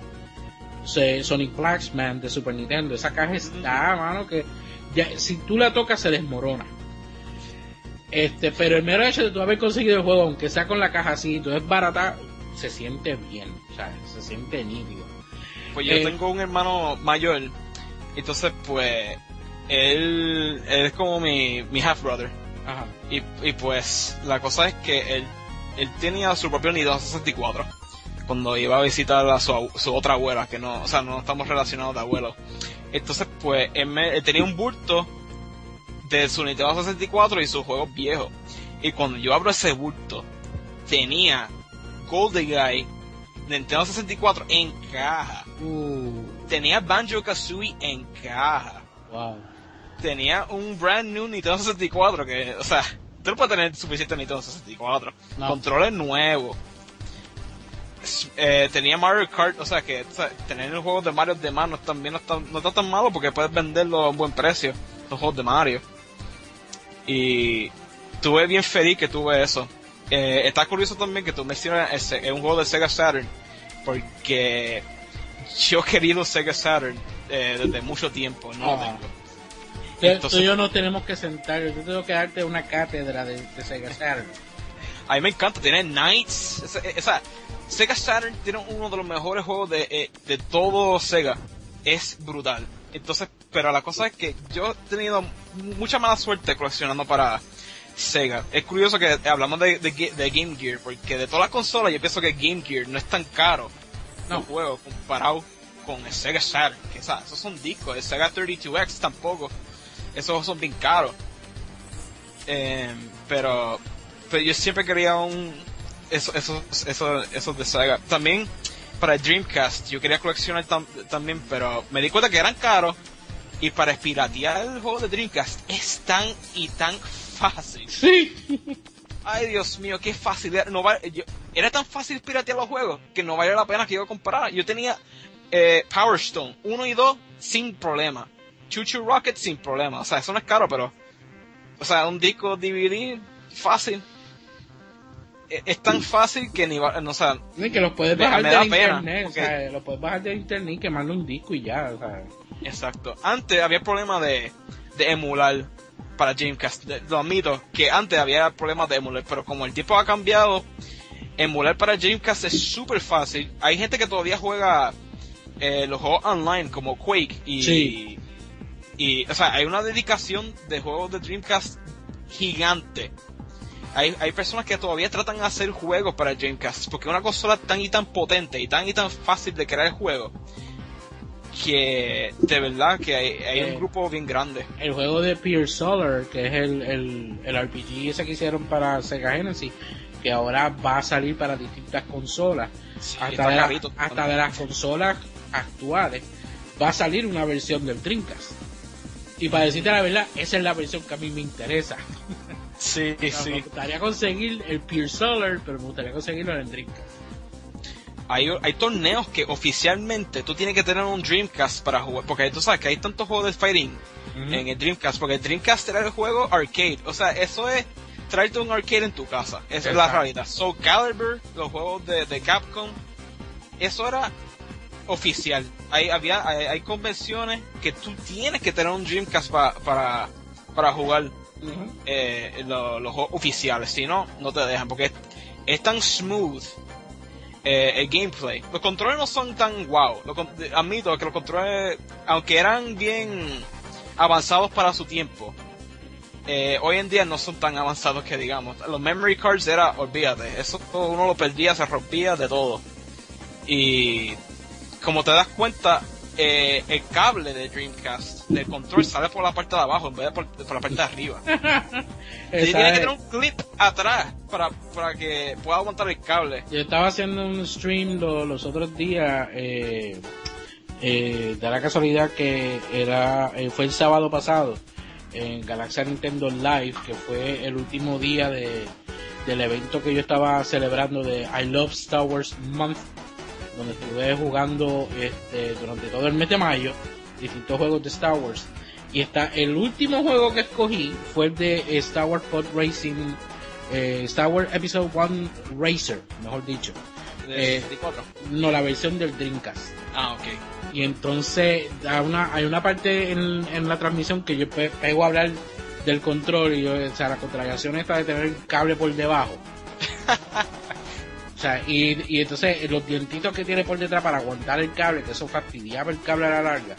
C: Se- Sonic Flaxman de Super Nintendo. Esa caja está, mano, que ya, si tú la tocas se desmorona. Este, pero el mero hecho de tú haber conseguido el juego, aunque sea con la caja así, tú es barata, se siente bien, o sea, se siente nítido.
D: Pues yo
C: Eh,
D: tengo un hermano mayor, entonces pues él, él es como mi, mi half brother.
C: Ajá.
D: Y, y pues la cosa es que él, él tenía su propio Nintendo 64 cuando iba a visitar a su, su otra abuela, que no, o sea, no estamos relacionados de abuelo. Entonces pues él, me- él tenía un bulto de su Nintendo 64 y sus juegos viejos. Y cuando yo abro ese bulto, tenía GoldenEye Nintendo 64 en caja.
C: Uh,
D: Tenía Banjo Kazooie en caja.
C: wow.
D: Tenía un brand new Nintendo 64 que, o sea, tú no puedes tener suficiente Nintendo 64.
C: No.
D: Controles nuevos. Eh, tenía Mario Kart, o sea que o sea, tener los juegos de Mario de mano también no está, no está tan malo porque puedes venderlo a un buen precio, los juegos de Mario. Y tuve bien feliz que tuve eso. Eh, está curioso también que tú mencionas ese, es un juego de Sega Saturn, porque yo he querido Sega Saturn eh, desde mucho tiempo, no lo
C: Ah.
D: tengo.
C: Tú-
D: Entonces-
C: tú y yo nos tenemos que sentar, yo tengo que darte una cátedra de, de Sega Saturn.
D: A mí me encanta, tiene Knights, esa, esa- Sega Saturn tiene uno de los mejores juegos de, eh, de todo Sega, es brutal. Entonces, pero la cosa es que yo he tenido mucha mala suerte coleccionando para Sega. Es curioso que hablamos de, de, Ge- de Game Gear, porque de todas las consolas yo pienso que Game Gear no es tan caro
C: No.
D: los juegos comparado con el Sega Saturn, que o sea, esos son discos, el Sega 32X tampoco, esos son bien caros. Em, pero, pero yo siempre quería un eso, eso, eso, eso de Sega. También para el Dreamcast yo quería coleccionar tam- también, pero me di cuenta que eran caros y para piratear el juego de Dreamcast es tan y tan fácil.
C: Sí.
D: Ay, Dios mío, qué fácil. Era, no va- yo- era tan fácil piratear los juegos que no vale la pena que yo comprara. Yo tenía eh, Power Stone 1 y 2 sin problema. Choo Rocket sin problema. O sea, eso no es caro, pero... O sea, un disco DVD fácil. E- Es tan fácil que ni va... No, o sea,
C: Ni que los puedes bajar
D: pena,
C: internet,
D: porque-
C: o sea, los puedes bajar del internet y quemarle un disco y ya, o sea.
D: Exacto. Antes había problema de, de emular para Dreamcast. Lo admito, que antes había problemas de emular, pero como el tiempo ha cambiado, emular para Dreamcast es súper fácil. Hay gente que todavía juega eh, los juegos online como Quake y,
C: Sí.
D: y, o sea, hay una dedicación de juegos de Dreamcast gigante. Hay, hay personas que todavía tratan de hacer juegos para Dreamcast porque es una consola tan y tan potente y tan y tan fácil de crear juegos que de verdad que hay, hay
C: Eh.
D: un grupo bien grande.
C: El juego de Peer Solar, que es el, el, el RPG ese que hicieron para Sega Genesis, que ahora va a salir para distintas consolas.
D: Sí,
C: hasta de, la- hasta de las consolas actuales, va a salir una versión del Dreamcast. Y para decirte la verdad, esa es la versión que a mí me interesa.
D: Sí,
C: O sea, Me gustaría conseguir el Pure Solar, pero me gustaría conseguirlo en el Dreamcast.
D: Hay, hay torneos que oficialmente tú tienes que tener un Dreamcast para jugar. Porque tú sabes que hay tantos juegos de fighting en el Dreamcast. Porque el Dreamcast era el juego arcade. O sea, eso es traerte un arcade en tu casa. Esa es la realidad. Soul Calibur, los juegos de, de Capcom. Eso era oficial. Hay, había, hay, hay convenciones que tú tienes que tener un Dreamcast pa- para, para jugar eh, lo- los juegos oficiales. Si no, no te dejan. Porque es, es tan smooth eh, el gameplay. Los controles no son tan wow. Con- admito que los controles, aunque eran bien avanzados para su tiempo, eh, hoy en día no son tan avanzados que digamos. Los memory cards era, olvídate, eso uno lo perdía, se rompía de todo. Y como te das cuenta, eh, el cable de Dreamcast del control sale por la parte de abajo en vez de por, por la parte de arriba.
C: Esa
D: Tiene que tener un clip atrás para, para que pueda aguantar el cable.
C: Yo estaba haciendo un stream lo- los otros días, eh, eh, da la casualidad que era eh, fue el sábado pasado en Galaxia Nintendo Live, que fue el último día de, del evento que yo estaba celebrando de I Love Star Wars Month, donde estuve jugando este, durante todo el mes de mayo distintos juegos de Star Wars. Y está el último juego que escogí fue el de Star Wars Pod Racing, eh, Star Wars Episode 1 Racer, mejor dicho.
D: De
C: Eh,
D: 64.
C: No, la versión del Dreamcast.
D: Ah, ok.
C: Y entonces hay una, hay una parte en, en la transmisión que yo pe- pego a hablar del control y yo, o sea, la contracción esta de tener el cable por debajo. sea, y, y entonces los dientitos que tiene por detrás para aguantar el cable, que eso fastidiaba el cable a la larga.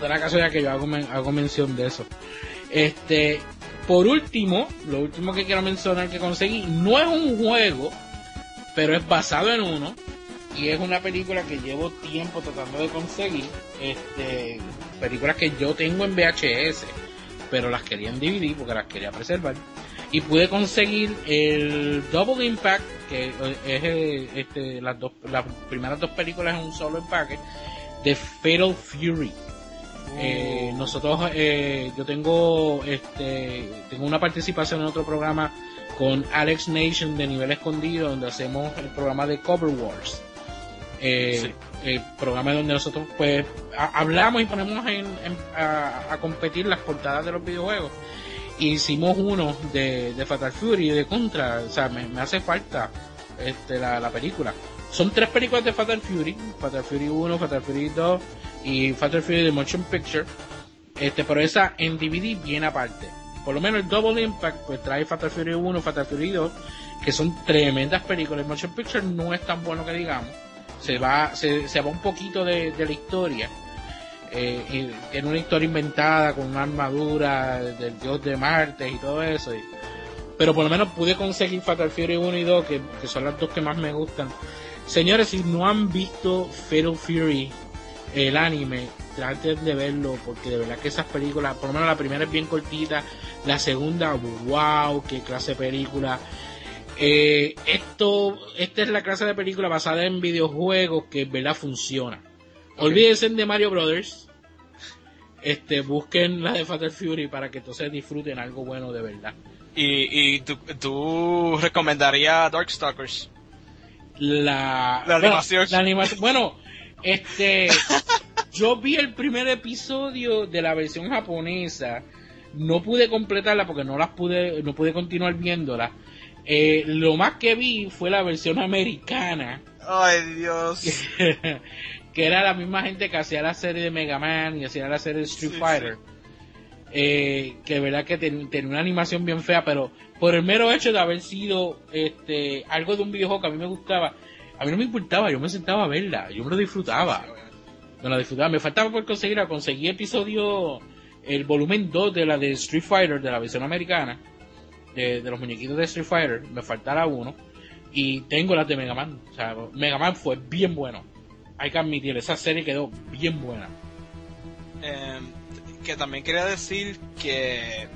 C: De la casualidad que yo hago, men- hago mención de eso. Este, por último, lo último que quiero mencionar que conseguí, no es un juego, pero es basado en uno. Y es una película que llevo tiempo tratando de conseguir. Este, películas que yo tengo en VHS, pero las quería en DVD porque las quería preservar. Y pude conseguir el Double Impact, que eh, es eh, este, las, dos, las primeras dos películas en un solo empaque, de Fatal Fury. Eh, nosotros, eh, yo tengo, este, tengo una participación en otro programa con Alex Nation de Nivel Escondido, donde hacemos el programa de Cover Wars. Eh,
D: Sí.
C: El programa donde nosotros, pues, ha- hablamos y ponemos en, en- a, a competir las portadas de los videojuegos. Hicimos uno de, de Fatal Fury de Contra, o sea, me, me hace falta este, la, la película. Son tres películas de Fatal Fury, Fatal Fury 1, Fatal Fury 2 y Fatal Fury de Motion Picture. Este, pero esa en DVD viene aparte. Por lo menos el Double Impact pues trae Fatal Fury 1, Fatal Fury 2, que son tremendas películas. El Motion Picture no es tan bueno que digamos. Se va, se, se va un poquito de, de la historia. Eh, y tiene una historia inventada con una armadura del dios de Marte y todo eso. pero por lo menos pude conseguir Fatal Fury 1 y 2, que, que son las dos que más me gustan. Señores, si no han visto Fatal Fury, el anime, traten de verlo, porque de verdad que esas películas, por lo menos la primera es bien cortita, la segunda, wow, qué clase de película. Eh, esto, esta es la clase de película basada en videojuegos que en verdad funciona. Olvídense de Mario Brothers. Este, busquen la de Fatal Fury para que entonces disfruten algo bueno de verdad.
D: Y, y tú, tú recomendarías Darkstalkers.
C: La,
D: La
C: bueno,
D: animación.
C: la animación. Bueno, este, yo vi el primer episodio de la versión japonesa. No pude completarla porque no las pude, no pude continuar viéndola. Eh, lo más que vi fue la versión americana,
D: Ay, Dios.
C: que era la misma gente que hacía la serie de Mega Man y hacía la serie de Street
D: Sí,
C: Fighter. Eh, que de verdad que ten- tenía una animación bien fea, pero por el mero hecho de haber sido este algo de un videojuego que a mí me gustaba, a mí no me importaba, yo me sentaba a verla, yo me lo disfrutaba, me lo disfrutaba, me faltaba por conseguir, conseguí episodio, el volumen 2 de la de Street Fighter, de la versión americana, de, de los muñequitos de Street Fighter, me faltara uno, y tengo las de Mega Man, o sea, Mega Man fue bien bueno, hay que admitir, esa serie quedó bien buena.
D: Em, que también quería decir que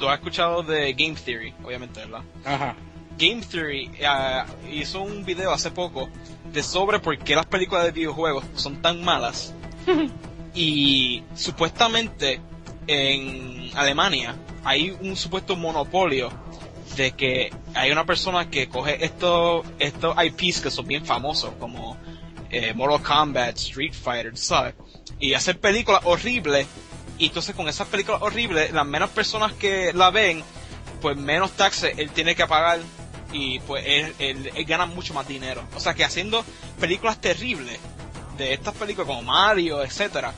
D: tú has escuchado de Game Theory, obviamente, ¿verdad?
C: Ajá.
D: Game Theory ah, hizo un video hace poco de sobre por qué las películas de videojuegos son tan malas. y supuestamente en Alemania hay un supuesto monopolio de que hay una persona que coge estos estos IPs que son bien famosos como eh, Mortal Kombat, Street Fighter, ¿sabes? Y hacer películas horribles y entonces con esas películas horribles las menos personas que la ven pues menos taxes él tiene que pagar y pues él, gana mucho más dinero. O sea que haciendo películas terribles de estas películas como Mario, etcétera,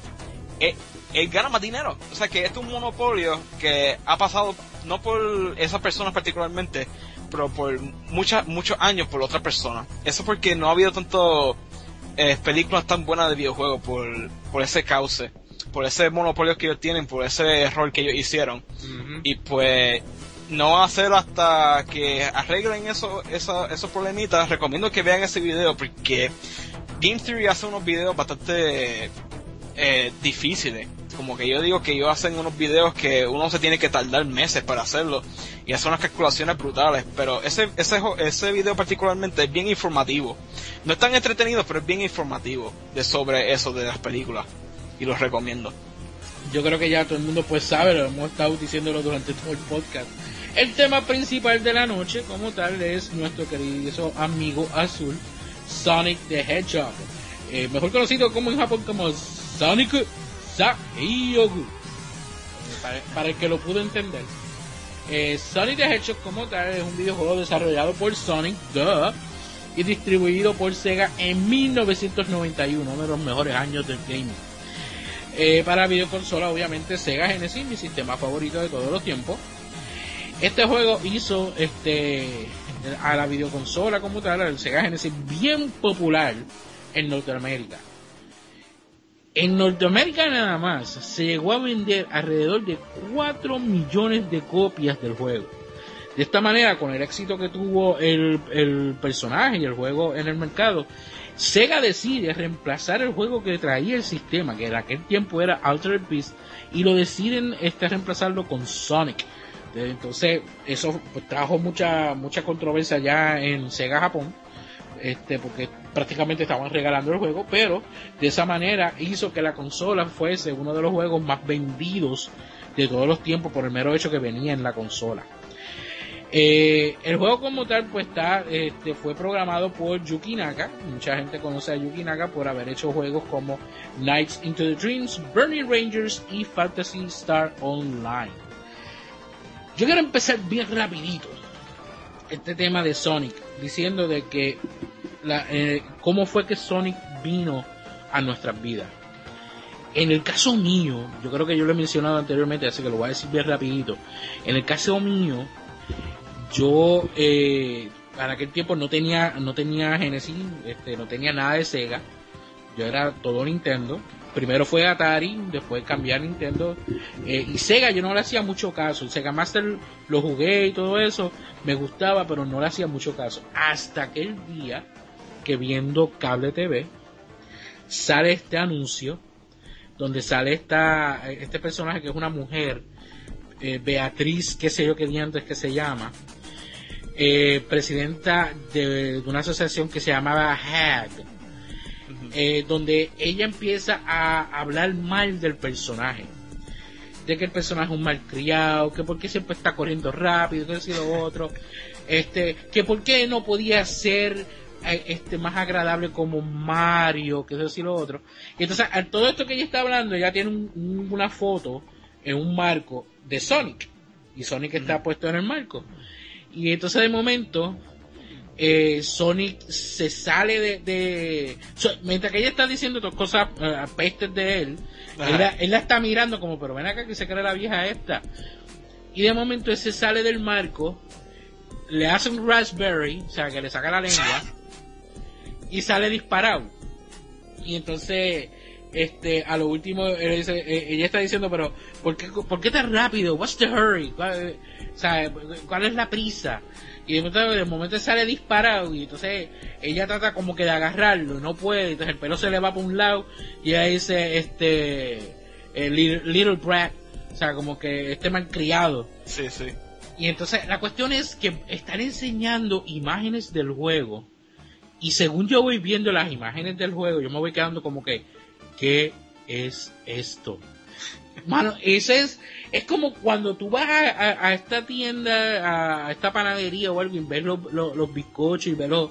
D: él, él, gana más dinero. O sea que esto es un monopolio que ha pasado no por esa persona particularmente, pero por muchas muchos años por otra persona. Eso porque no ha habido tanto eh, películas tan buenas de videojuegos por, por ese cauce, por ese monopolio que ellos tienen, por ese error que ellos hicieron. Y pues no va a ser hasta que arreglen eso, esos problemitas. Recomiendo que vean ese video porque Game Theory hace unos videos bastante eh, difíciles. Como que yo digo que ellos hacen unos videos que uno se tiene que tardar meses para hacerlo y hacer unas calculaciones brutales. Pero ese, ese, ese video particularmente es bien informativo. No es tan entretenido, pero es bien informativo de sobre eso de las películas. Y los recomiendo.
C: Yo creo que ya todo el mundo pues sabe, lo hemos estado diciéndolo durante todo el podcast el tema principal de la noche, como tal, es nuestro querido amigo azul, Sonic the Hedgehog. Eh, mejor conocido como en Japón como Sonic Sayogu. Para, para, el que lo pudo entender. Eh, Sonic the Hedgehog como tal es un videojuego desarrollado por Sonic the y distribuido por Sega en 1991, uno de los mejores años del gaming. Eh, para videoconsola, obviamente, Sega Genesis, mi sistema favorito de todos los tiempos. Este juego hizo este a la videoconsola como tal, el Sega Genesis, bien popular en Norteamérica. En Norteamérica nada más se llegó a vender alrededor de 4 millones de copias del juego. De esta manera, con el éxito que tuvo el, personaje y el juego en el mercado, Sega decide reemplazar el juego que traía el sistema, que en aquel tiempo era Altered Beast, y lo deciden este, reemplazarlo con Sonic entonces, eso pues, trajo mucha mucha controversia ya en Sega Japón, este, porque prácticamente estaban regalando el juego, pero de esa manera hizo que la consola fuese uno de los juegos más vendidos de todos los tiempos por el mero hecho que venía en la consola. Eh, el juego como tal pues está, este, fue programado por Yuki Naka. Mucha gente conoce a Yuki Naka por haber hecho juegos como Nights into the Dreams, Burning Rangers y Fantasy Star Online. Yo quiero empezar bien rapidito este tema de Sonic, diciendo de que la, eh, cómo fue que Sonic vino a nuestras vidas. En el caso mío, yo creo que yo lo he mencionado anteriormente, así que lo voy a decir bien rapidito. En el caso mío, yo eh, para aquel tiempo no tenía no tenía Genesis, este, no tenía nada de Sega. Yo era todo Nintendo primero fue Atari, después cambié a Nintendo. Eh, y Sega yo no le hacía mucho caso. El Sega Master lo jugué y todo eso, me gustaba, pero no le hacía mucho caso. Hasta aquel día que viendo Cable TV sale este anuncio donde sale esta, este personaje que es una mujer, eh, Beatriz, qué sé yo qué dientes que se llama, eh, presidenta de, una asociación que se llamaba HAG eh, donde ella empieza a hablar mal del personaje. De que el personaje es un malcriado, que porque siempre está corriendo rápido, que lo otro. Este, que por qué no podía ser eh, este más agradable como Mario, que eso y lo otro. Y entonces, todo esto que ella está hablando, ella tiene una foto en un marco de Sonic. Y Sonic está puesto en el marco. Y entonces de momento eh, Sonic se sale de, mientras que ella está diciendo todas cosas uh, pestes de él, él la, está mirando como, pero ven acá que se cree la vieja esta. Y de momento él se sale del marco, le hace un raspberry, o sea, que le saca la lengua, y sale disparado. Y entonces, este, a lo último, eh, ella está diciendo, pero, ¿por qué, ¿por qué tan rápido? What's the hurry? ¿Cuál, ¿Cuál es la prisa? Y de momento, sale disparado y entonces ella trata como que de agarrarlo, no puede, entonces el pelo se le va por un lado y ahí dice este little, brat, o sea, como que este malcriado.
D: Sí, sí.
C: Y entonces la cuestión es que están enseñando imágenes del juego. Y según yo voy viendo las imágenes del juego, yo me voy quedando como que, ¿qué es esto? Mano, ese es, es como cuando tú vas a, esta tienda, a, esta panadería o algo y ves los, los, bizcochos y ves los,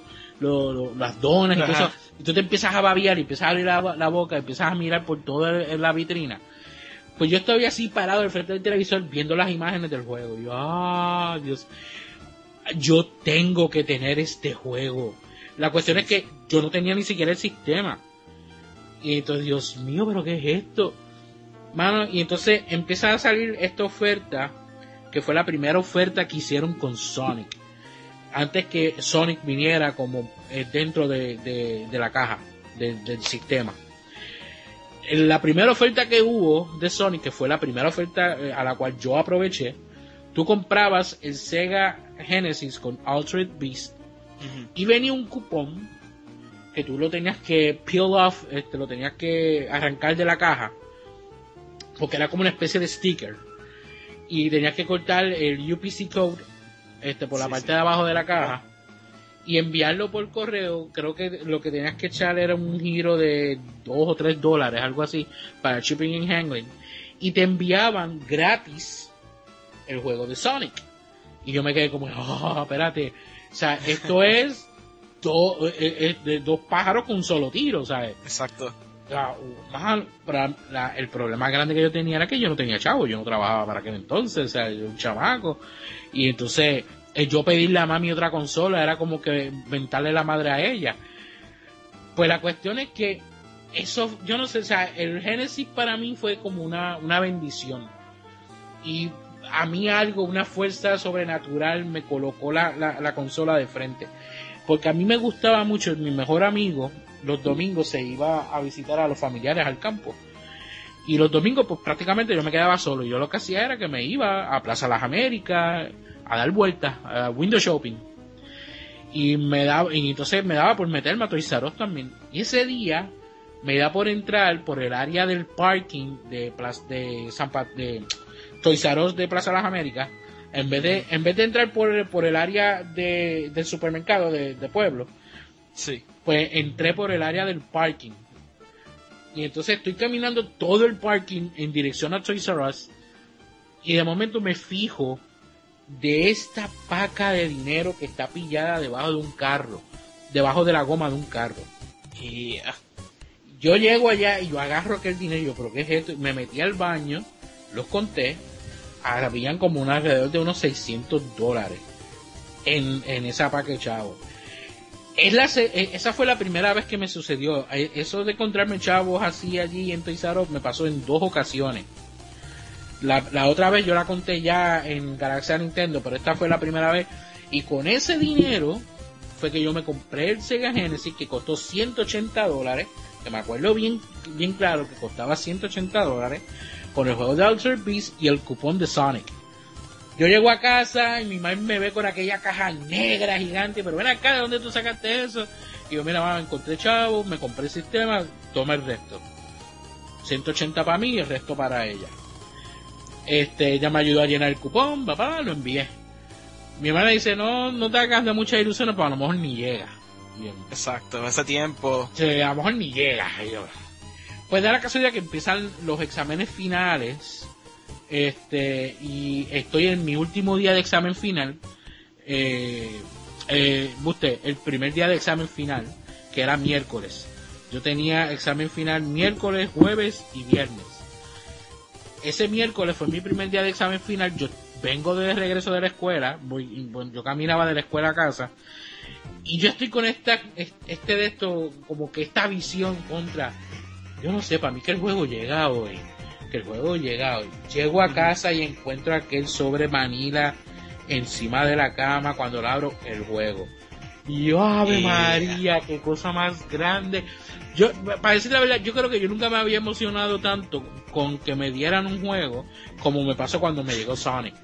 C: las donas y todo eso, y tú te empiezas a babiar y empiezas a abrir la, la boca, y empiezas a mirar por toda la vitrina. Pues yo estoy así parado al frente del televisor viendo las imágenes del juego. Yo, ah, Dios, yo tengo que tener este juego. La cuestión es que yo no tenía ni siquiera el sistema. Y entonces, Dios mío, pero ¿qué es esto? Mano, y entonces empieza a salir esta oferta, que fue la primera oferta que hicieron con Sonic. Antes que Sonic viniera como eh, dentro de, la caja del sistema. La primera oferta que hubo de Sonic, que fue la primera oferta eh, a la cual yo aproveché, tú comprabas el Sega Genesis con Altered Beast y venía un cupón que tú lo tenías que peel off, este, lo tenías que arrancar de la caja, porque era como una especie de sticker. Y tenías que cortar el UPC code este, por la parte de abajo de la caja y enviarlo por correo, creo que lo que tenías que echar era un giro de 2 o 3 dólares, algo así, para shipping and handling. Y te enviaban gratis el juego de Sonic. Y yo me quedé como, oh, espérate. O sea, esto es eh, eh, de dos pájaros con un solo tiro, ¿sabes?
D: Exacto.
C: El problema grande que yo tenía era que yo no tenía chavo, yo no trabajaba para aquel entonces, o sea, yo un chamaco. Y entonces eh, yo pedirle a mami otra consola era como que ventarle la madre a ella. Pues la cuestión es que eso, yo no sé, o sea, el Genesis para mí fue como una, una bendición. Y a mí algo, una fuerza sobrenatural me colocó la, la, consola de frente. Porque a mí me gustaba mucho, mi mejor amigo, los domingos se iba a visitar a los familiares al campo. Y los domingos, pues prácticamente yo me quedaba solo. Yo lo que hacía era que me iba a Plaza Las Américas, a dar vueltas, a window shopping. Y me daba, y entonces me daba por meterme a Toys R también. Y ese día me da por entrar por el área del parking de, de, San de Toys R de Plaza Las Américas. En vez de, en vez de entrar por, por el área de, del supermercado de, pueblo,
D: sí.
C: Pues entré por el área del parking. Y entonces estoy caminando todo el parking en dirección a Toys R Y de momento me fijo de esta paca de dinero que está pillada debajo de un carro, debajo de la goma de un carro. Y ah, yo llego allá y yo agarro aquel dinero yo, pero ¿qué es esto? Me metí al baño, los conté, habían como un alrededor de unos 600 dólares en, en esa paca chavo. Es la, e, esa fue la primera vez que me sucedió. E, eso de encontrarme chavos así allí en Toys me pasó en dos ocasiones. La, otra vez yo la conté ya en Galaxia Nintendo, pero esta fue la primera vez. Y con ese dinero fue que yo me compré el Sega Genesis que costó 180 dólares. Que me acuerdo bien, bien claro que costaba 180 dólares. Con el juego de Altered Beast y el cupón de Sonic. Yo llego a casa y mi madre me ve con aquella caja negra gigante, pero ven acá, ¿de dónde tú sacaste eso? Y yo, mira, mamá, encontré chavo, me compré el sistema, toma el resto. 180 para mí y el resto para ella. Este, ella me ayudó a llenar el cupón, papá, lo envié. Mi hermana dice, no, no te hagas de muchas ilusiones, pero a lo mejor ni llega.
D: Exacto, ese tiempo.
C: Sí, a lo mejor ni llega. Pues da la casualidad que empiezan los exámenes finales. Este, y estoy en mi último día de examen final. Eh, eh, usted, el primer día de examen final, que era miércoles. Yo tenía examen final miércoles, jueves y viernes ese miércoles fue mi primer día de examen final. Yo vengo de regreso de la escuela, voy, yo caminaba de la escuela a casa y yo estoy con esta, este de esto, como que esta visión contra, yo no sé, para mí que el juego llega hoy, que el juego llega hoy. Llego a casa y encuentro aquel sobre Manila encima de la cama cuando lo abro el juego. Y yo, Ave María, qué cosa más grande. Yo, para decir la verdad, yo creo que yo nunca me había emocionado tanto con que me dieran un juego como me pasó cuando me llegó Sonic.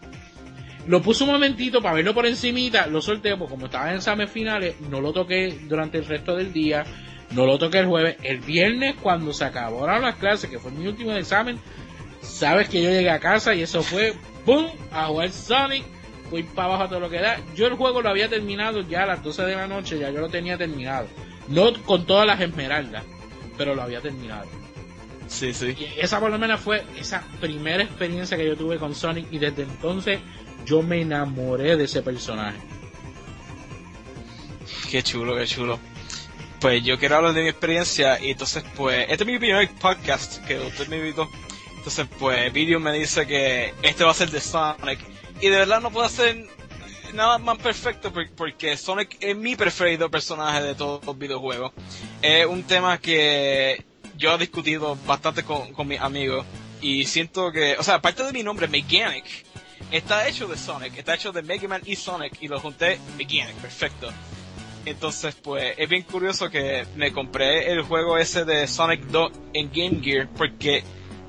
C: Lo puse un momentito para verlo por encimita, lo solté, porque como estaba en exámenes finales, no lo toqué durante el resto del día, no lo toqué el jueves. El viernes, cuando se acabaron las clases, que fue mi último examen, sabes que yo llegué a casa y eso fue, ¡boom! A jugar Sonic voy para abajo a todo lo que da. Yo el juego lo había terminado ya a las 12 de la noche, ya yo lo tenía terminado. No con todas las esmeraldas, pero lo había terminado.
D: Sí, sí.
C: Y esa por lo menos fue esa primera experiencia que yo tuve con Sonic y desde entonces yo me enamoré de ese personaje.
D: Qué chulo, qué chulo. Pues yo quiero hablar de mi experiencia y entonces pues este es mi primer podcast que usted me invitó. Entonces pues Video me dice que este va a ser de Sonic y de verdad no puedo hacer nada más perfecto por- porque Sonic es mi preferido personaje de todos los videojuegos. Es un tema que yo he discutido bastante con, con mis amigos y siento que, o sea, aparte de mi nombre, Mechanic, está hecho de Sonic, está hecho de Mega Man y Sonic y lo junté Mechanic, perfecto. Entonces, pues, es bien curioso que me compré el juego ese de Sonic 2 en Game Gear porque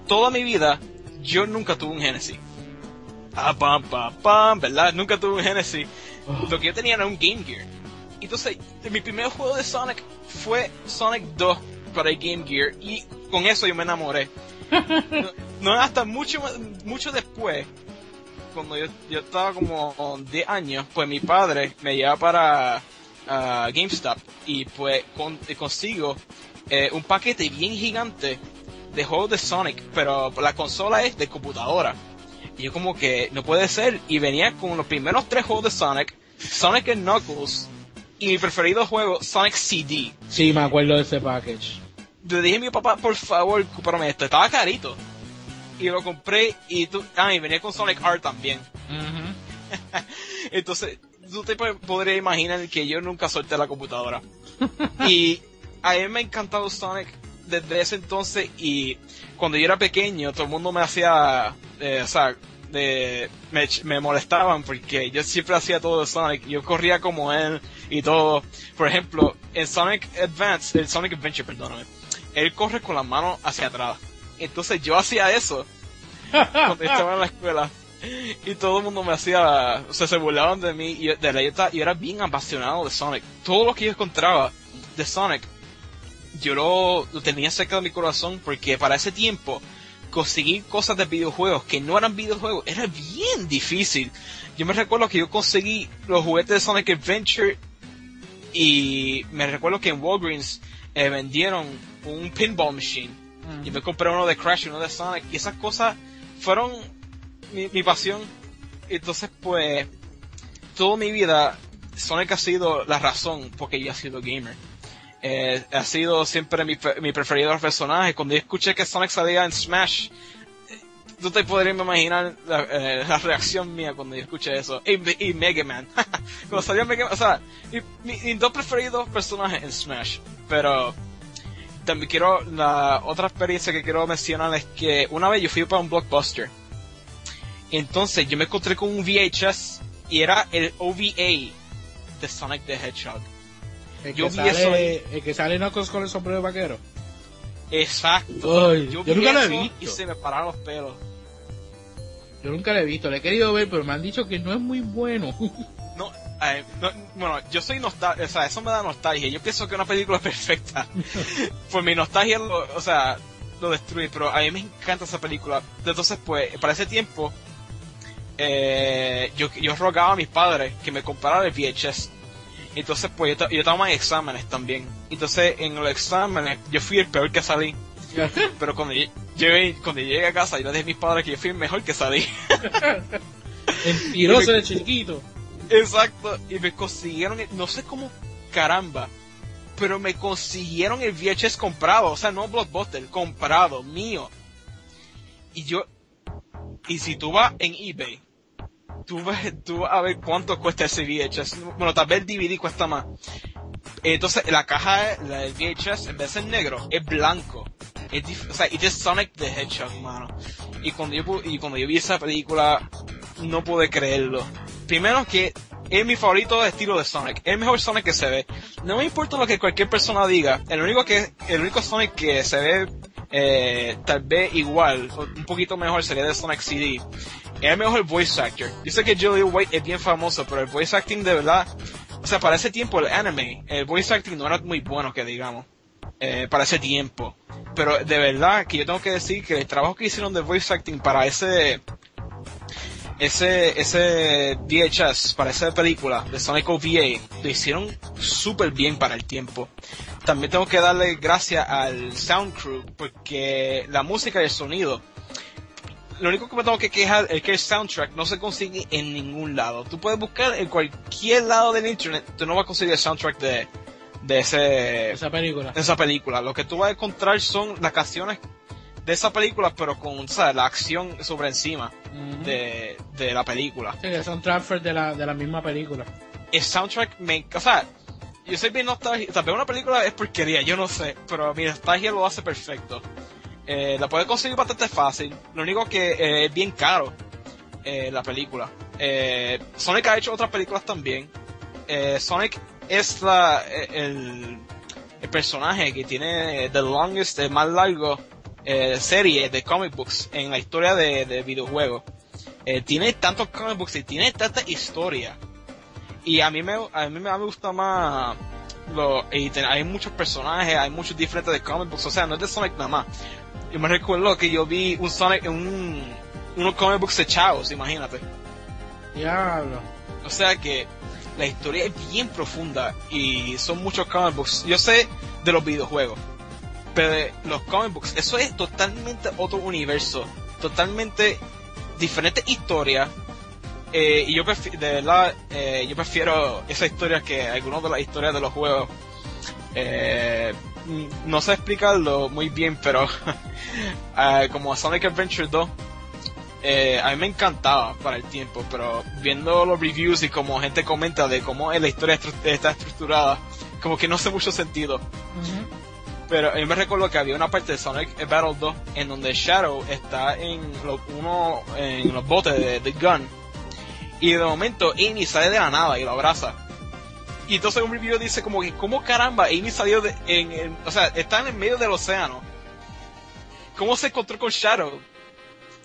D: toda mi vida yo nunca tuve un Genesis. Ah, pam, pam, pam, ¿verdad? Nunca tuve un Genesis. Lo que yo tenía era un Game Gear. Entonces, mi primer juego de Sonic fue Sonic 2 para el Game Gear y con eso yo me enamoré. No, no hasta mucho, mucho después, cuando yo, yo estaba como 10 años, pues mi padre me lleva para ah, GameStop y pues con- consigo eh, un paquete bien gigante de juegos de Sonic, pero la consola es de computadora. Y yo como que no puede ser. Y venía con los primeros tres juegos de Sonic, Sonic and Knuckles, y mi preferido juego, Sonic CD.
C: Sí, me acuerdo de ese package.
D: Le dije a mi papá, por favor, cómprame esto. Estaba carito. Y lo compré y tú, ah, y venía con Sonic Art también. Entonces, tú te po- podrías imaginar que yo nunca solté la computadora. y a mí me ha encantado Sonic desde ese entonces y cuando yo era pequeño todo el mundo me hacía, eh, o sea, me, molestaban porque yo siempre hacía todo de Sonic, yo corría como él y todo. Por ejemplo, en Sonic Advance, el Sonic Adventure, perdóname, él corre con las manos hacia atrás. Entonces yo hacía eso cuando estaba en la escuela. Y todo el mundo me hacía, o sea, se burlaban de mí. Y de la yo, yo era bien apasionado de Sonic. Todo lo que yo encontraba de Sonic, yo lo, lo tenía cerca de mi corazón porque para ese tiempo conseguir cosas de videojuegos que no eran videojuegos era bien difícil. Yo me recuerdo que yo conseguí los juguetes de Sonic Adventure y me recuerdo que en Walgreens eh, vendieron un pinball machine. Y me compré uno de Crash y uno de Sonic. Y esas cosas fueron mi, mi pasión. Entonces, pues, toda mi vida, Sonic ha sido la razón por que yo he sido gamer. Eh, ha sido siempre mi, mi preferido personaje. Cuando yo escuché que Sonic salía en Smash, tú te podrías imaginar la, eh, la reacción mía cuando yo escuché eso. Y, Mega Man. cuando salió Mega Man, o sea, mi- mi- mis dos preferidos personajes en Smash. Pero también quiero, la otra experiencia que quiero mencionar es que una vez yo fui para un blockbuster. Entonces yo me encontré con un VHS y era el OVA de Sonic the Hedgehog.
C: El
D: Yo
C: que,
D: vi eso
C: sale, el que sale Knuckles con el sombrero de vaquero.
D: Exacto.
C: Ay, yo
D: vi
C: nunca lo he
D: eso
C: visto.
D: Y se me pararon los pelos.
C: Yo nunca lo he visto, lo he querido ver, pero me han dicho que no es muy bueno.
D: No, eh, no, bueno, yo soy nostalgia, o sea, eso me da nostalgia. Yo pienso que una película es perfecta. Por mi nostalgia, lo, o sea, lo destruye, pero a mí me encanta esa película. Entonces, pues, para ese tiempo, eh, yo, yo rogaba a mis padres que me compraran el VHS. Entonces, pues, yo, yo tomaba exámenes también. Entonces, en los exámenes, yo fui el peor que salí. Pero cuando llegué, cuando llegué a casa, yo le dije a mis padres que yo fui el mejor que salí.
C: Mentiroso de chiquito.
D: Exacto, y me consiguieron, no sé cómo caramba, pero me consiguieron el VHS comprado, o sea, no Blockbuster, comprado, mío. Y yo, y si tú vas en eBay, tú vas, tú vas a ver cuánto cuesta ese VHS. Bueno, tal vez DVD cuesta más. Entonces, la caja, la del VHS, en vez de ser negro, es blanco. Es o sea, y es Sonic the Hedgehog, mano. Y cuando yo, y cuando yo vi esa película, no pude creerlo. Primero que es mi favorito de estilo de Sonic. Es el mejor Sonic que se ve. No me importa lo que cualquier persona diga. El único que, el único Sonic que se ve, eh, tal vez igual, un poquito mejor sería de Sonic CD. Es el mejor voice actor. Yo sé que Julian White es bien famoso, pero el voice acting de verdad, o sea, para ese tiempo el anime, el voice acting no era muy bueno que digamos. Eh, para ese tiempo. Pero de verdad que yo tengo que decir que el trabajo que hicieron de voice acting para ese ese, ese VHS para esa película de Sonic OVA lo hicieron súper bien para el tiempo. También tengo que darle gracias al Sound Crew porque la música y el sonido lo único que me tengo que quejar es que el soundtrack no se consigue en ningún lado. Tú puedes buscar en cualquier lado del internet, tú no vas a conseguir el soundtrack de, de ese,
C: Esa película.
D: de esa película. Lo que tú vas a encontrar son las canciones de esa película, pero con ¿sabes? la acción sobre encima de, de la película.
C: Sí, son transfers de la, de la misma película.
D: El soundtrack me... O sea, yo soy bien nostálgico. Tal vez una película es porquería, yo no sé, pero mi nostalgia lo hace perfecto. Eh, la puedes conseguir bastante fácil. Lo único que eh, es bien caro eh, la película. Sonic ha hecho otras películas también. Sonic es la, el, el personaje que tiene the longest, el más largo eh, serie de comic books en la historia de, de videojuegos. Eh, tiene tantos comic books y tiene tanta historia. Y a mí me, a mí me, me gusta más lo, y hay muchos personajes, hay muchos diferentes de comic books, o sea, no es de Sonic nada más. Yo me recuerdo que yo vi un Sonic, un, unos comic books echados, imagínate.
C: Diablo.
D: O sea que la historia es bien profunda y son muchos comic books. Yo sé de los videojuegos, pero los comic books, eso es totalmente otro universo, totalmente diferente historia. Eh, y yo prefiero, de verdad, eh, yo prefiero esa historia que algunas de las historias de los juegos. Eh, no sé explicarlo muy bien, pero eh, como Sonic Adventure 2, eh, a mí me encantaba para el tiempo, pero viendo los reviews y como gente comenta de cómo la historia está estructurada, como que no hace mucho sentido. Pero yo me recuerdo que había una parte de Sonic Battle 2 en donde Shadow está en, lo- uno, en los botes de, de Gun y de momento Amy sale de la nada y lo abraza. Y entonces un review dice como que, ¿cómo caramba Amy salió de, en, en- o sea, está en el medio del océano? ¿Cómo se encontró con Shadow?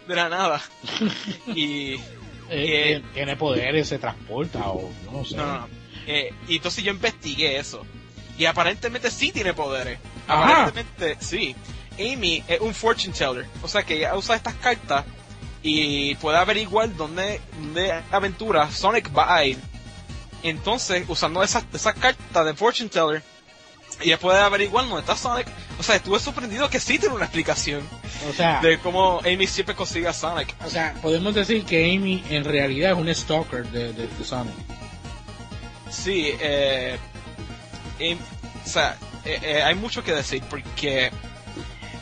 D: De la nada. y...
C: Eh,
D: Eh,
C: tiene poderes, se transporta o no sé.
D: No, no, no. Eh, y entonces yo investigué eso. Y aparentemente sí tiene poderes.
C: Ajá.
D: Aparentemente sí. Amy es un fortune teller. O sea que ella usa estas cartas y puede averiguar dónde, dónde aventura Sonic va a ir. Entonces, usando esas, esas cartas de fortune teller, ella puede averiguar dónde está Sonic. O sea, estuve sorprendido que sí tiene una explicación
C: O sea,
D: de cómo Amy siempre consigue a Sonic.
C: o sea, podemos decir que Amy en realidad es un stalker de, de, de Sonic.
D: Sí, eh, em, o sea, eh, eh, hay mucho que decir porque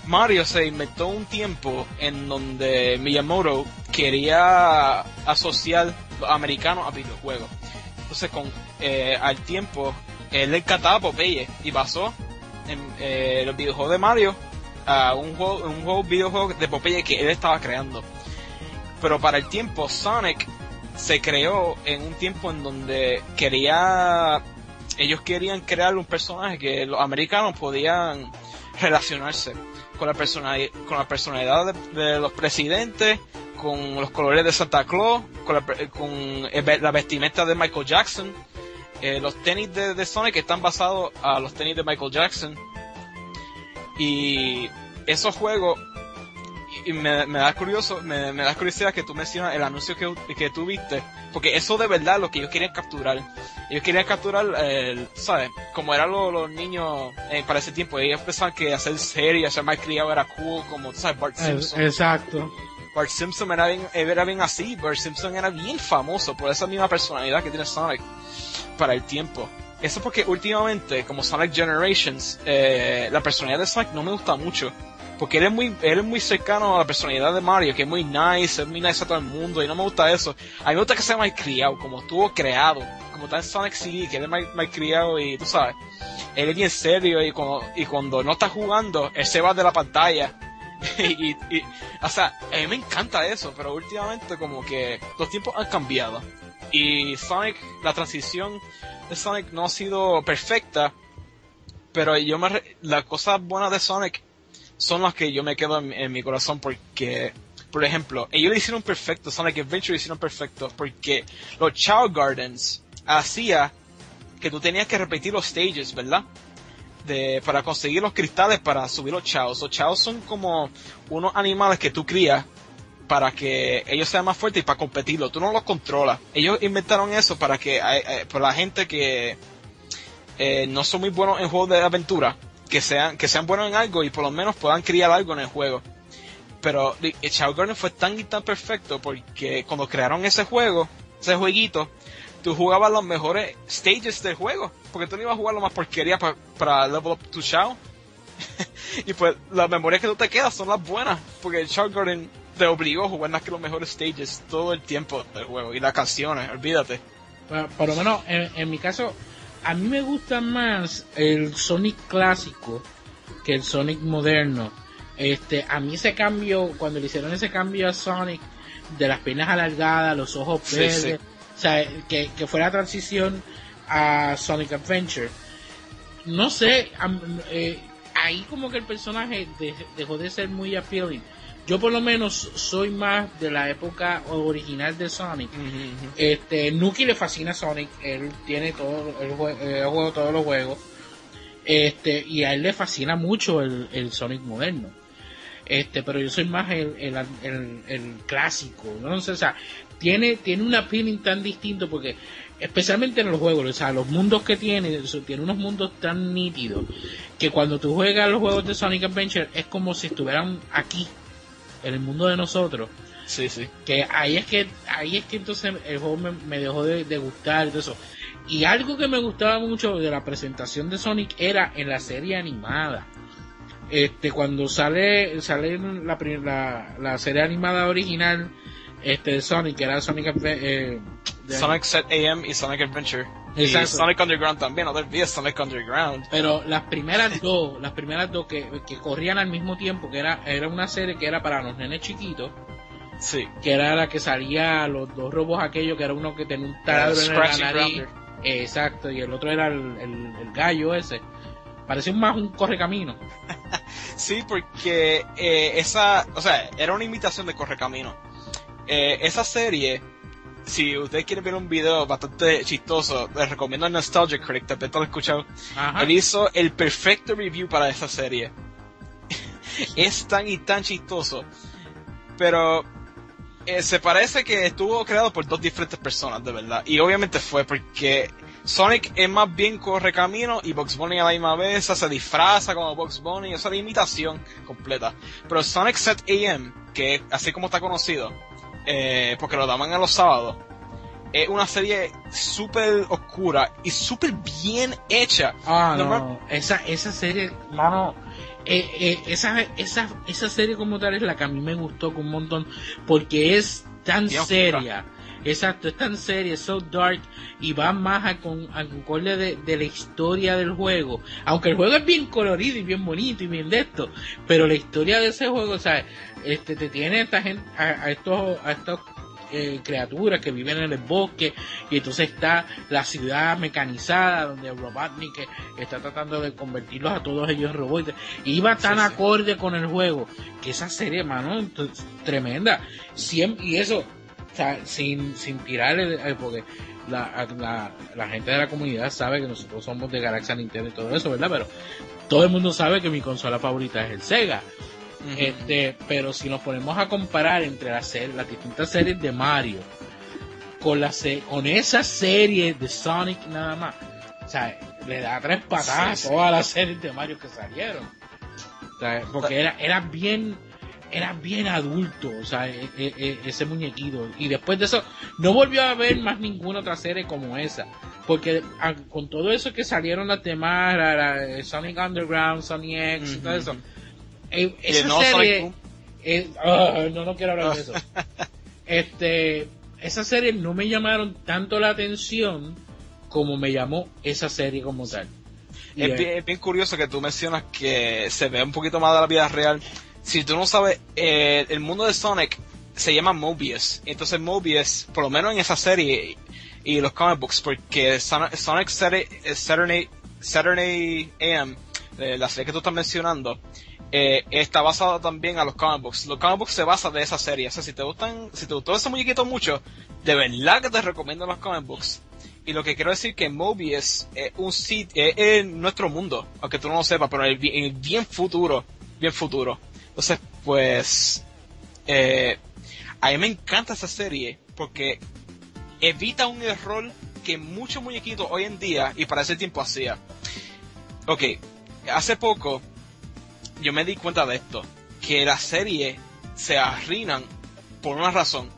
D: Mario se inventó un tiempo en donde Miyamoto quería asociar los americanos a videojuegos. Entonces, con eh, al tiempo, él encantaba Popeye y basó en eh, los videojuegos de Mario a un juego, un juego videojuego de Popeye que él estaba creando. Pero para el tiempo, Sonic se creó en un tiempo en donde quería ellos querían crear un personaje que los americanos podían relacionarse con la personalidad con la personalidad de, los presidentes con los colores de Santa Claus con la, con ve- la vestimenta de Michael Jackson eh, los tenis de, de Sonic están basados a los tenis de Michael Jackson. Y esos juegos y me, me da curioso, me, me da curiosidad que tú mencionas el anuncio que, que tú viste, porque eso de verdad es lo que ellos querían capturar. Ellos querían capturar, el, ¿sabes? Como eran los, los niños eh, para ese tiempo, ellos pensaban que hacer series, hacer más criado era cool, como, ¿sabes? Bart Simpson.
C: Exacto.
D: Bart Simpson era bien, era bien así, Bart Simpson era bien famoso por esa misma personalidad que tiene Sonic para el tiempo. Eso porque últimamente, como Sonic Generations, eh, la personalidad de Sonic no me gusta mucho. Porque él es muy, él es muy cercano a la personalidad de Mario, que es muy nice, es muy nice a todo el mundo, y no me gusta eso. A mí me gusta que sea criado, como estuvo creado, como está en Sonic CD, que él es criado y tú sabes, él es bien serio y cuando, y cuando no está jugando, él se va de la pantalla. y, y, o sea, a mí me encanta eso, pero últimamente como que los tiempos han cambiado. Y Sonic, la transición de Sonic no ha sido perfecta, pero yo me, las cosas buenas de Sonic son las que yo me quedo en, mi corazón porque, por ejemplo, ellos lo hicieron perfecto, Sonic Adventure hicieron perfecto porque los Chow Gardens hacía que tú tenías que repetir los stages, ¿verdad? De, para conseguir los cristales para subir los chaos. Los chaos son como unos animales que tú crías para que ellos sean más fuertes y para competirlo. Tú no los controlas. Ellos inventaron eso para que, eh, eh, para la gente que eh, no son muy buenos en juegos de aventura, que sean, que sean buenos en algo y por lo menos puedan criar algo en el juego. Pero Chao Garden fue tan y tan perfecto porque cuando crearon ese juego, ese jueguito, tú jugabas los mejores stages del juego. Porque tú no ibas a jugar lo más porquería para, para level up tu Chao. y pues las memorias que tú te quedas son las buenas. Porque Chao Garden te obligó a jugar más que los mejores stages todo el tiempo del juego. Y las canciones, olvídate.
C: por lo menos en, en mi caso, a mí me gusta más el Sonic clásico que el Sonic moderno. Este, a mí ese cambio, cuando le hicieron ese cambio a Sonic, de las piernas alargadas, los ojos verdes, o sea, que, que fue la transición a Sonic Adventure. No sé, eh, ahí como que el personaje dejó de ser muy appealing yo por lo menos soy más de la época original de Sonic. Este, Nuki le fascina Sonic, él tiene todo, el juego todos los juegos. Este, y a él le fascina mucho el, Sonic moderno. Este, pero yo soy más el, el, clásico, ¿no? o sea, tiene, tiene un appealing tan distinto porque, especialmente en los juegos, o sea, los mundos que tiene, tiene unos mundos tan nítidos que cuando tú juegas los juegos de Sonic Adventure es como si estuvieran aquí en el mundo de nosotros.
D: Sí, sí.
C: Que ahí es que, ahí es que entonces el juego me, dejó de, gustar y todo eso. Y algo que me gustaba mucho de la presentación de Sonic era en la serie animada. Este, cuando sale, sale la, la, la serie animada original, este, de Sonic, que era Sonic,
D: eh, Sonic Set AM y Sonic Adventure. Y Sonic Underground también, no te Sonic Underground.
C: Pero las primeras dos, las primeras dos que, corrían al mismo tiempo, que era, era una serie que era para los nenes chiquitos.
D: Sí.
C: Que era la que salía los dos robos aquellos, que era uno que tenía un taladro en la nariz. Exacto, y el otro era el, gallo ese. Parecía más un correcamino.
D: sí, porque eh, esa, o sea, era una imitación de correcamino. Eh, esa serie si ustedes quieren ver un video bastante chistoso, les recomiendo Nostalgia Critic, tal vez lo he escuchado. Él hizo el perfecto review para esa serie. es tan y tan chistoso. Pero eh, se parece que estuvo creado por dos diferentes personas, de verdad. Y obviamente fue porque Sonic es más bien corre camino y Box Bunny a la misma vez se disfraza como Box Bunny, o sea, la imitación completa. Pero Sonic Set AM, que así como está conocido, eh, porque lo daban a los sábados. Es una serie súper oscura y súper bien hecha.
C: Ah, no, esa, esa serie, mano, eh, eh, esa, esa, esa serie como tal es la que a mí me gustó con un montón, porque es tan seria. Exacto, es tan seria, es so dark y va más a con, de, de, la historia del juego. Aunque el juego es bien colorido y bien bonito y bien de esto, pero la historia de ese juego, o sea, este, te tiene a, esta gente, a, estos, a estos eh, criaturas que viven en el bosque y entonces está la ciudad mecanizada donde Robotnik está tratando de convertirlos a todos ellos en robots y va tan acorde con el juego que esa serie mano tremenda y eso o sea, sin, sin tirarle, eh, porque la, la, la, gente de la comunidad sabe que nosotros somos de Galaxy Nintendo y todo eso, ¿verdad? Pero todo el mundo sabe que mi consola favorita es el Sega. Este, pero si nos ponemos a comparar entre las, las distintas series de Mario con, la con esa serie de Sonic nada más, o sea, le da tres patadas a todas las series de Mario que salieron. O sea, porque era, era bien era bien adulto, o sea, e, e, e, ese muñequito. Y después de eso, no volvió a haber más ninguna otra serie como esa. Porque ah, con todo eso que salieron las demás, la, Sonic Underground, Sonic X y todo eso, eh, esa no, serie. No, no quiero hablar de eso. este, esa serie no me llamaron tanto la atención como me llamó esa serie como tal.
D: Es, bien, es bien curioso que tú mencionas que se ve un poquito más de la vida real si tú no sabes, eh, el mundo de Sonic se llama Mobius. Entonces Mobius, por lo menos en esa serie y los comic books, porque Sonic Saturday, Saturday AM, eh, la serie que tú estás mencionando, eh, está basado también a los comic books. Los comic books se basan de esa serie. O sea, si te gustan, si te gustó ese muñequito mucho, de verdad que te recomiendo los comic books. Y lo que quiero decir que Mobius es un sitio, es, nuestro mundo, aunque tú no lo sepas, pero en el bien futuro, bien futuro. Entonces, pues, eh, A mí me encanta esa serie porque evita un error que muchos muñequitos hoy en día y para ese tiempo hacía. Ok, hace poco yo me di cuenta de esto, que la serie se arruinan por una razón,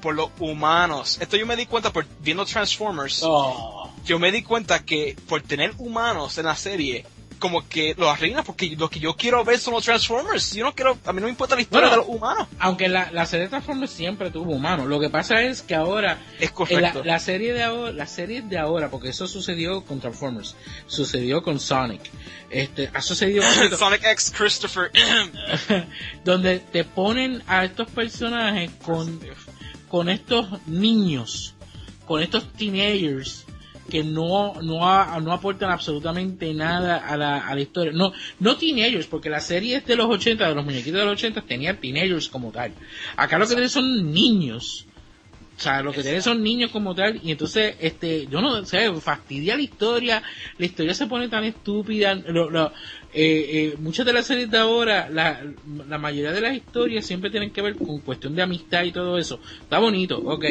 D: por los humanos. Esto yo me di cuenta por viendo Transformers.
C: Oh.
D: Yo me di cuenta que por tener humanos en la serie, como que lo arruina porque lo que yo quiero ver son los Transformers. Yo no quiero, a mí no me importa la historia
C: Bueno,
D: de los humanos.
C: Aunque la, la serie de Transformers siempre tuvo humanos. Lo que pasa es que ahora
D: Es
C: Eh,
D: correcto.
C: La, la serie de ahora, la serie de ahora, porque eso sucedió con Transformers, sucedió con Sonic, este, ha sucedido con-
D: Sonic X Christopher.
C: donde te ponen a estos personajes con, con estos niños, con estos teenagers que no, no, no aportan absolutamente nada a la, a la historia. No, no teenagers, porque las series de los 80, de los muñequitos de los 80 tenían teenagers como tal. Acá lo que tienen son niños. O sea, lo que tienen son niños como tal, y entonces, este, yo no sé, fastidia la historia, la historia se pone tan estúpida, lo- lo- eh, eh, muchas de las series de ahora, la, la mayoría de las historias siempre tienen que ver con cuestión de amistad y todo eso. Está bonito, ok,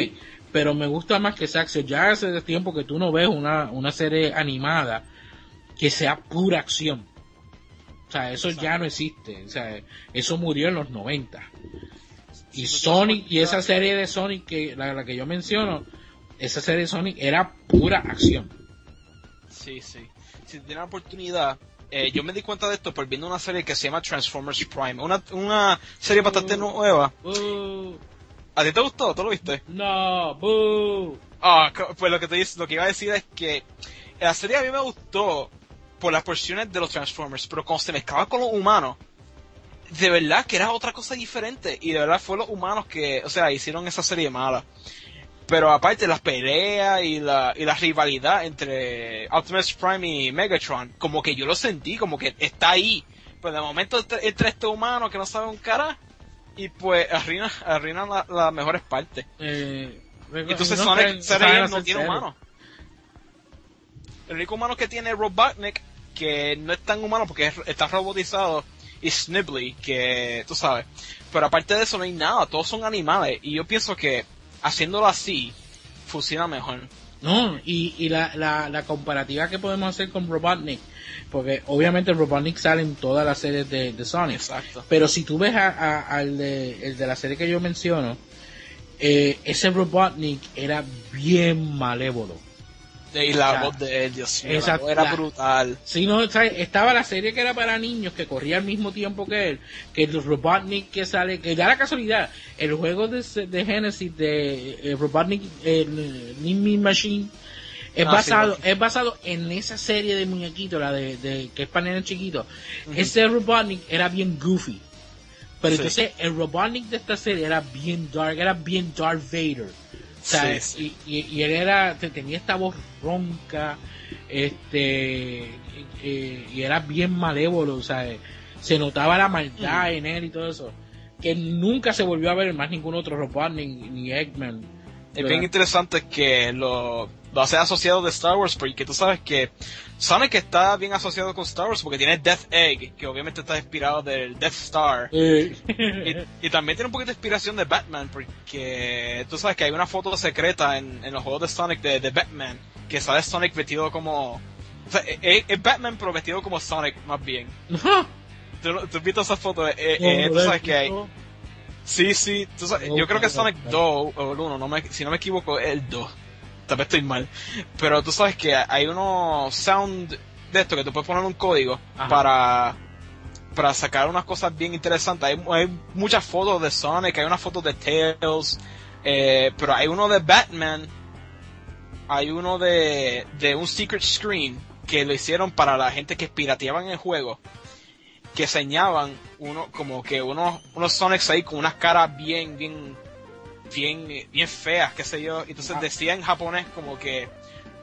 C: pero me gusta más que sea acción. Ya hace tiempo que tú no ves una, una serie animada que sea pura acción. O sea, eso ya no existe. O sea, eso murió en los 90. Y Sonic, y esa serie de Sonic, que la, la que yo menciono, esa serie de Sonic era pura acción.
D: Sí, sí. Si tiene la oportunidad, eh, yo me di cuenta de esto por viendo una serie que se llama Transformers Prime. Una, una serie bastante
C: Mm.
D: nueva.
C: Boo,
D: ¿A ti te gustó? ¿Tú lo viste?
C: no, boo.
D: Ah, pues lo que, te, lo que iba a decir es que la serie a mí me gustó por las porciones de los Transformers, pero cuando se mezclaba con los humanos, de verdad que era otra cosa diferente. Y de verdad fue los humanos que, o sea, hicieron esa serie mala. Pero aparte las peleas y la, y la rivalidad entre Optimus Prime y Megatron, como que yo lo sentí, como que está ahí. Pero de momento entre, entre este humano que no sabe un cara, y pues arruinan, la- las mejores partes.
C: Eh,
D: Entonces
C: no
D: Sonic no tiene
C: serie.
D: humano. El único humano que tiene es Robotnik, que no es tan humano porque es- está robotizado, y Snibbly, que tú sabes. Pero aparte de eso no hay nada, todos son animales. Y yo pienso que haciéndolo así, funciona mejor.
C: No, y, y la, la, la comparativa que podemos hacer con Robotnik, porque obviamente Robotnik sale en todas las series de, de Sonic,
D: Exacto.
C: pero si tú ves a- a- al de, el de la serie que yo menciono, eh, ese Robotnik era bien malévolo.
D: Y la
C: O sea,
D: voz de él, Dios mío, era
C: la-
D: brutal.
C: Si no, ¿sabes? estaba la serie que era para niños, que corría al mismo tiempo que él, que el Robotnik que sale, que da la casualidad, el juego de, de Genesis de eh, Robotnik, el Ninja Machine, es
D: Ah,
C: basado,
D: sí,
C: es basado en esa serie de muñequitos, la de, de que es para nenes chiquitos. Ese Robotnik era bien goofy. Pero
D: Sí.
C: entonces el Robotnik de esta serie era bien dark, era bien Darth Vader. O sea,
D: Sí,
C: Y, y- y él era, te- tenía esta voz ronca, este, y, era bien malévolo, o sea, se notaba la maldad en él y todo eso. Que nunca se volvió a ver más ningún otro Robotnik ni, ni Eggman.
D: Es bien interesante que lo, lo hace asociado de Star Wars, porque tú sabes que Sonic está bien asociado con Star Wars porque tiene Death Egg, que obviamente está inspirado del Death Star.
C: Eh,
D: Y, y también tiene un poquito de inspiración de Batman, porque tú sabes que hay una foto secreta en, en los juegos de Sonic de, de Batman, que sale Sonic vestido como... O sea, es, es Batman pero vestido como Sonic, más bien. ¿Tú, tú has visto esa foto? Eh, eh, tú sabes que hay... Sí, sí, tú sabes- yo creo que Sonic 2 o el 1, no me, si no me equivoco, es el 2. Tal vez estoy mal. Pero tú sabes que hay unos sound de esto que tú puedes poner un código
C: Ajá.
D: para para sacar unas cosas bien interesantes. Hay, hay muchas fotos de Sonic, hay unas fotos de Tails, eh, pero hay uno de Batman, hay uno de, de un secret screen que lo hicieron para la gente que pirateaban el juego que enseñaban uno como que unos unos Sonics ahí con unas caras bien bien bien bien feas qué sé yo. Entonces
C: Ah.
D: decía en japonés como que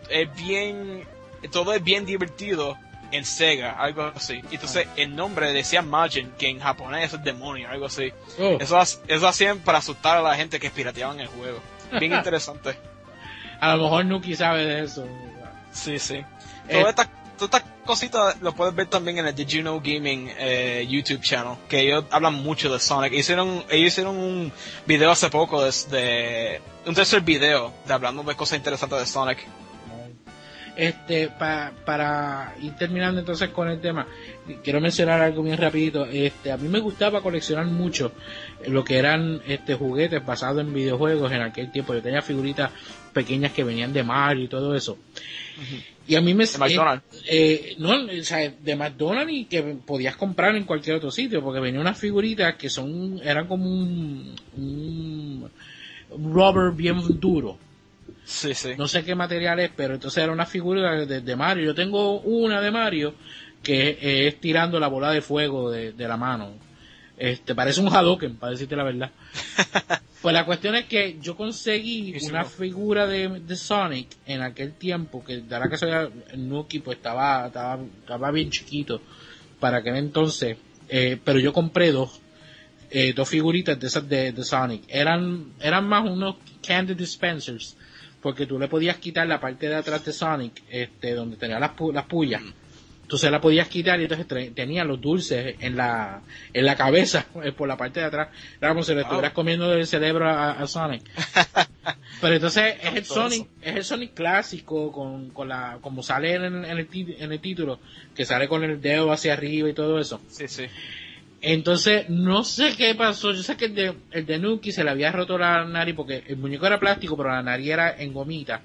D: es bien todo es bien divertido en Sega algo así. Entonces el nombre decía Majin que en japonés es demonio algo así.
C: Oh,
D: eso eso hacían para asustar a la gente que pirateaban el juego. Bien interesante.
C: A lo mejor Nuki sabe de eso.
D: sí sí.
C: Eh,
D: todas estas todas estas cositas lo puedes ver también en el Did You Know Gaming eh, YouTube channel, que ellos hablan mucho de Sonic. Hicieron, ellos hicieron un video hace poco de, de un tercer video de hablando de cosas interesantes de Sonic.
C: Este, pa- para ir terminando entonces con el tema, quiero mencionar algo bien rapidito. Este, a mí me gustaba coleccionar mucho lo que eran este juguetes basados en videojuegos en aquel tiempo. Yo tenía figuritas pequeñas que venían de Mario y todo eso. Y a mí me
D: De McDonald's.
C: eh, no, o sea, de McDonald's y que podías comprar en cualquier otro sitio, porque venían unas figuritas que son, eran como un, un rubber bien duro.
D: Sí, sí.
C: No sé qué material es, pero entonces era una figura de, de Mario. Yo tengo una de Mario que eh, es tirando la bola de fuego de, de la mano. Este, parece un Hadoken, para decirte la verdad. Pues la cuestión es que yo conseguí una figura de, de Sonic en aquel tiempo, que de la que soy Nuki, pues estaba, estaba, estaba bien chiquito para aquel entonces, eh, pero yo compré dos, eh, dos figuritas de esas de, de Sonic. Eran, eran más unos candy dispensers, porque tú le podías quitar la parte de atrás de Sonic, este, donde tenía las, pu- las pullas. Entonces la podías quitar y entonces tenía los dulces en la, en la cabeza, eh, por la parte de atrás. Era como si le
D: Wow.
C: estuvieras comiendo el cerebro a, a Sonic. Pero entonces es el Sonic,
D: eso.
C: es el Sonic clásico con, con la, como sale en, el- en el, en el título, que sale con el dedo hacia arriba y todo eso.
D: Sí, sí.
C: Entonces, no sé qué pasó. Yo sé que el de, el de Nuki se le había roto la nariz porque el muñeco era plástico, pero la nariz era en gomita.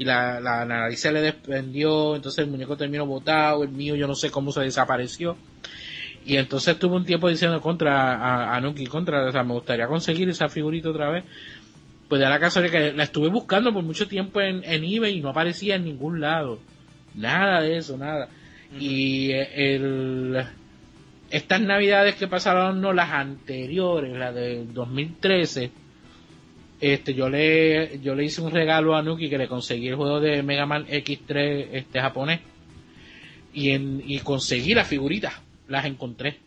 C: Y la, la nariz se le desprendió, entonces el muñeco terminó botado. El mío, yo no sé cómo se desapareció. Y entonces tuve un tiempo diciendo contra a, a Nuki, contra, o sea, me gustaría conseguir esa figurita otra vez. Pues de la casualidad que la estuve buscando por mucho tiempo en, en eBay y no aparecía en ningún lado. Nada de eso, nada. Y eh, el, estas navidades que pasaron, no las anteriores, la del 2013, este, yo le, yo le hice un regalo a Nuki que le conseguí el juego de Mega Man X3 este japonés. Y, en, y conseguí las figuritas, las encontré.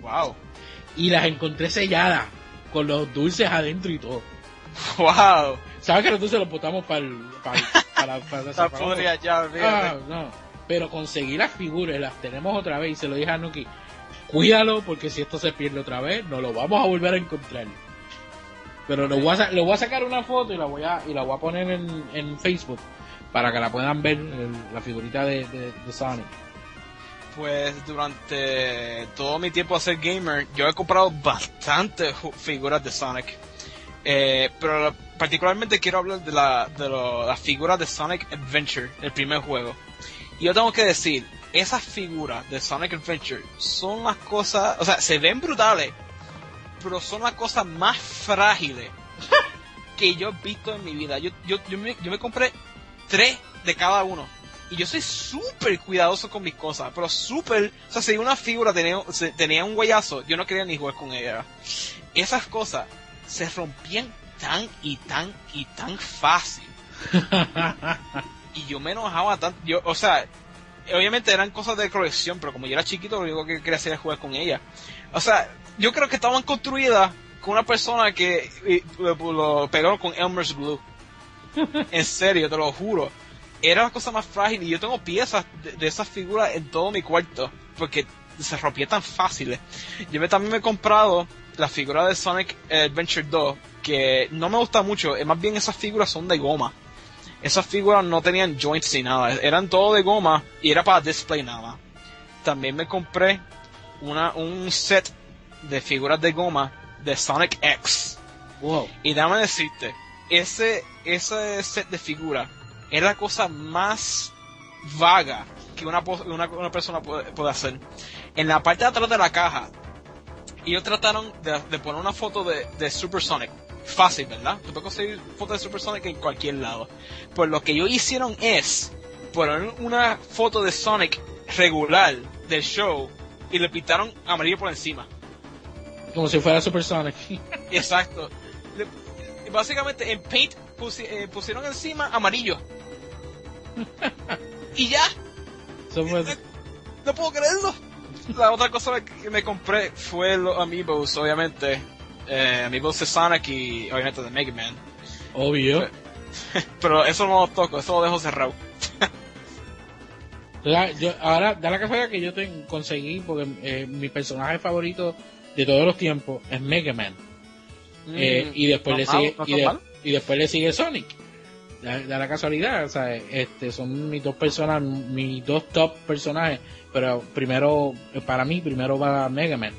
D: Wow.
C: Y las encontré selladas, con los dulces adentro y todo.
D: Wow.
C: ¿Sabes que los dulces los botamos para el, para, para, para, para-
D: ya,
C: Ah, no. Pero conseguí las figuras, las tenemos otra vez y se lo dije a Nuki. Cuídalo porque si esto se pierde otra vez, no lo vamos a volver a encontrar. Pero lo voy a, le voy a sacar una foto y la voy a, y la voy a poner en, en Facebook para que la puedan ver, la figurita de, de, de Sonic.
D: Pues durante todo mi tiempo a ser gamer, yo he comprado bastantes figuras de Sonic. Eh, pero la- particularmente quiero hablar de la, de lo- las figuras de Sonic Adventure, el primer juego. Y yo tengo que decir, esas figuras de Sonic Adventure son las cosas, o sea, se ven brutales, pero son las cosas más frágiles que yo he visto en mi vida. Yo, yo, yo, me, yo me compré tres de cada uno. Y yo soy súper cuidadoso con mis cosas, pero súper... O sea, si una figura tenía, tenía un guayazo, yo no quería ni jugar con ella. Esas cosas se rompían tan y tan y tan fácil. Y yo me enojaba tanto. Yo, o sea, obviamente eran cosas de colección, pero como yo era chiquito, lo único que quería hacer era jugar con ella. O sea, yo creo que estaban construidas con una persona que lo, pegó con Elmer's Glue. En serio, te lo juro. Era la cosa más frágil y yo tengo piezas de, de esas figuras en todo mi cuarto porque se rompía tan fáciles. Yo me, también me he comprado la figura de Sonic Adventure 2 que no me gusta mucho, eh, más bien esas figuras son de goma. Esas figuras no tenían joints ni nada, eran todo de goma y era para display nada más. También me compré una, un set de figuras de goma de Sonic X.
C: wow.
D: Y déjame decirte, ese, ese set de figuras es la cosa más vaga que una, una persona puede, puede hacer. En la parte de atrás de la caja, ellos trataron de, de poner una foto de, de Super Sonic. Fácil, ¿verdad? Tú puedes conseguir fotos de Super Sonic en cualquier lado. Pues lo que ellos hicieron es poner una foto de Sonic regular del show y le pintaron amarillo por encima.
C: Como si fuera Super Sonic.
D: Exacto. Le- básicamente en Paint pusi- eh, pusieron encima amarillo. y ya,
C: Eso fue-
D: no puedo creerlo. La otra cosa que me compré fue los Amiibos, obviamente. Eh, Amiibos de Sonic y obviamente de Mega Man.
C: obvio.
D: Pero eso no lo toco, eso lo dejo cerrado.
C: Yo, ahora, da la casualidad que yo te, conseguí, porque eh, mi personaje favorito de todos los tiempos es Mega Man. Eh, y después
D: no mal,
C: sigue
D: no
C: y, de- después le sigue Sonic. Da, da la casualidad o sea este son mis dos personas mis dos top personajes pero primero para mí primero va Mega Man.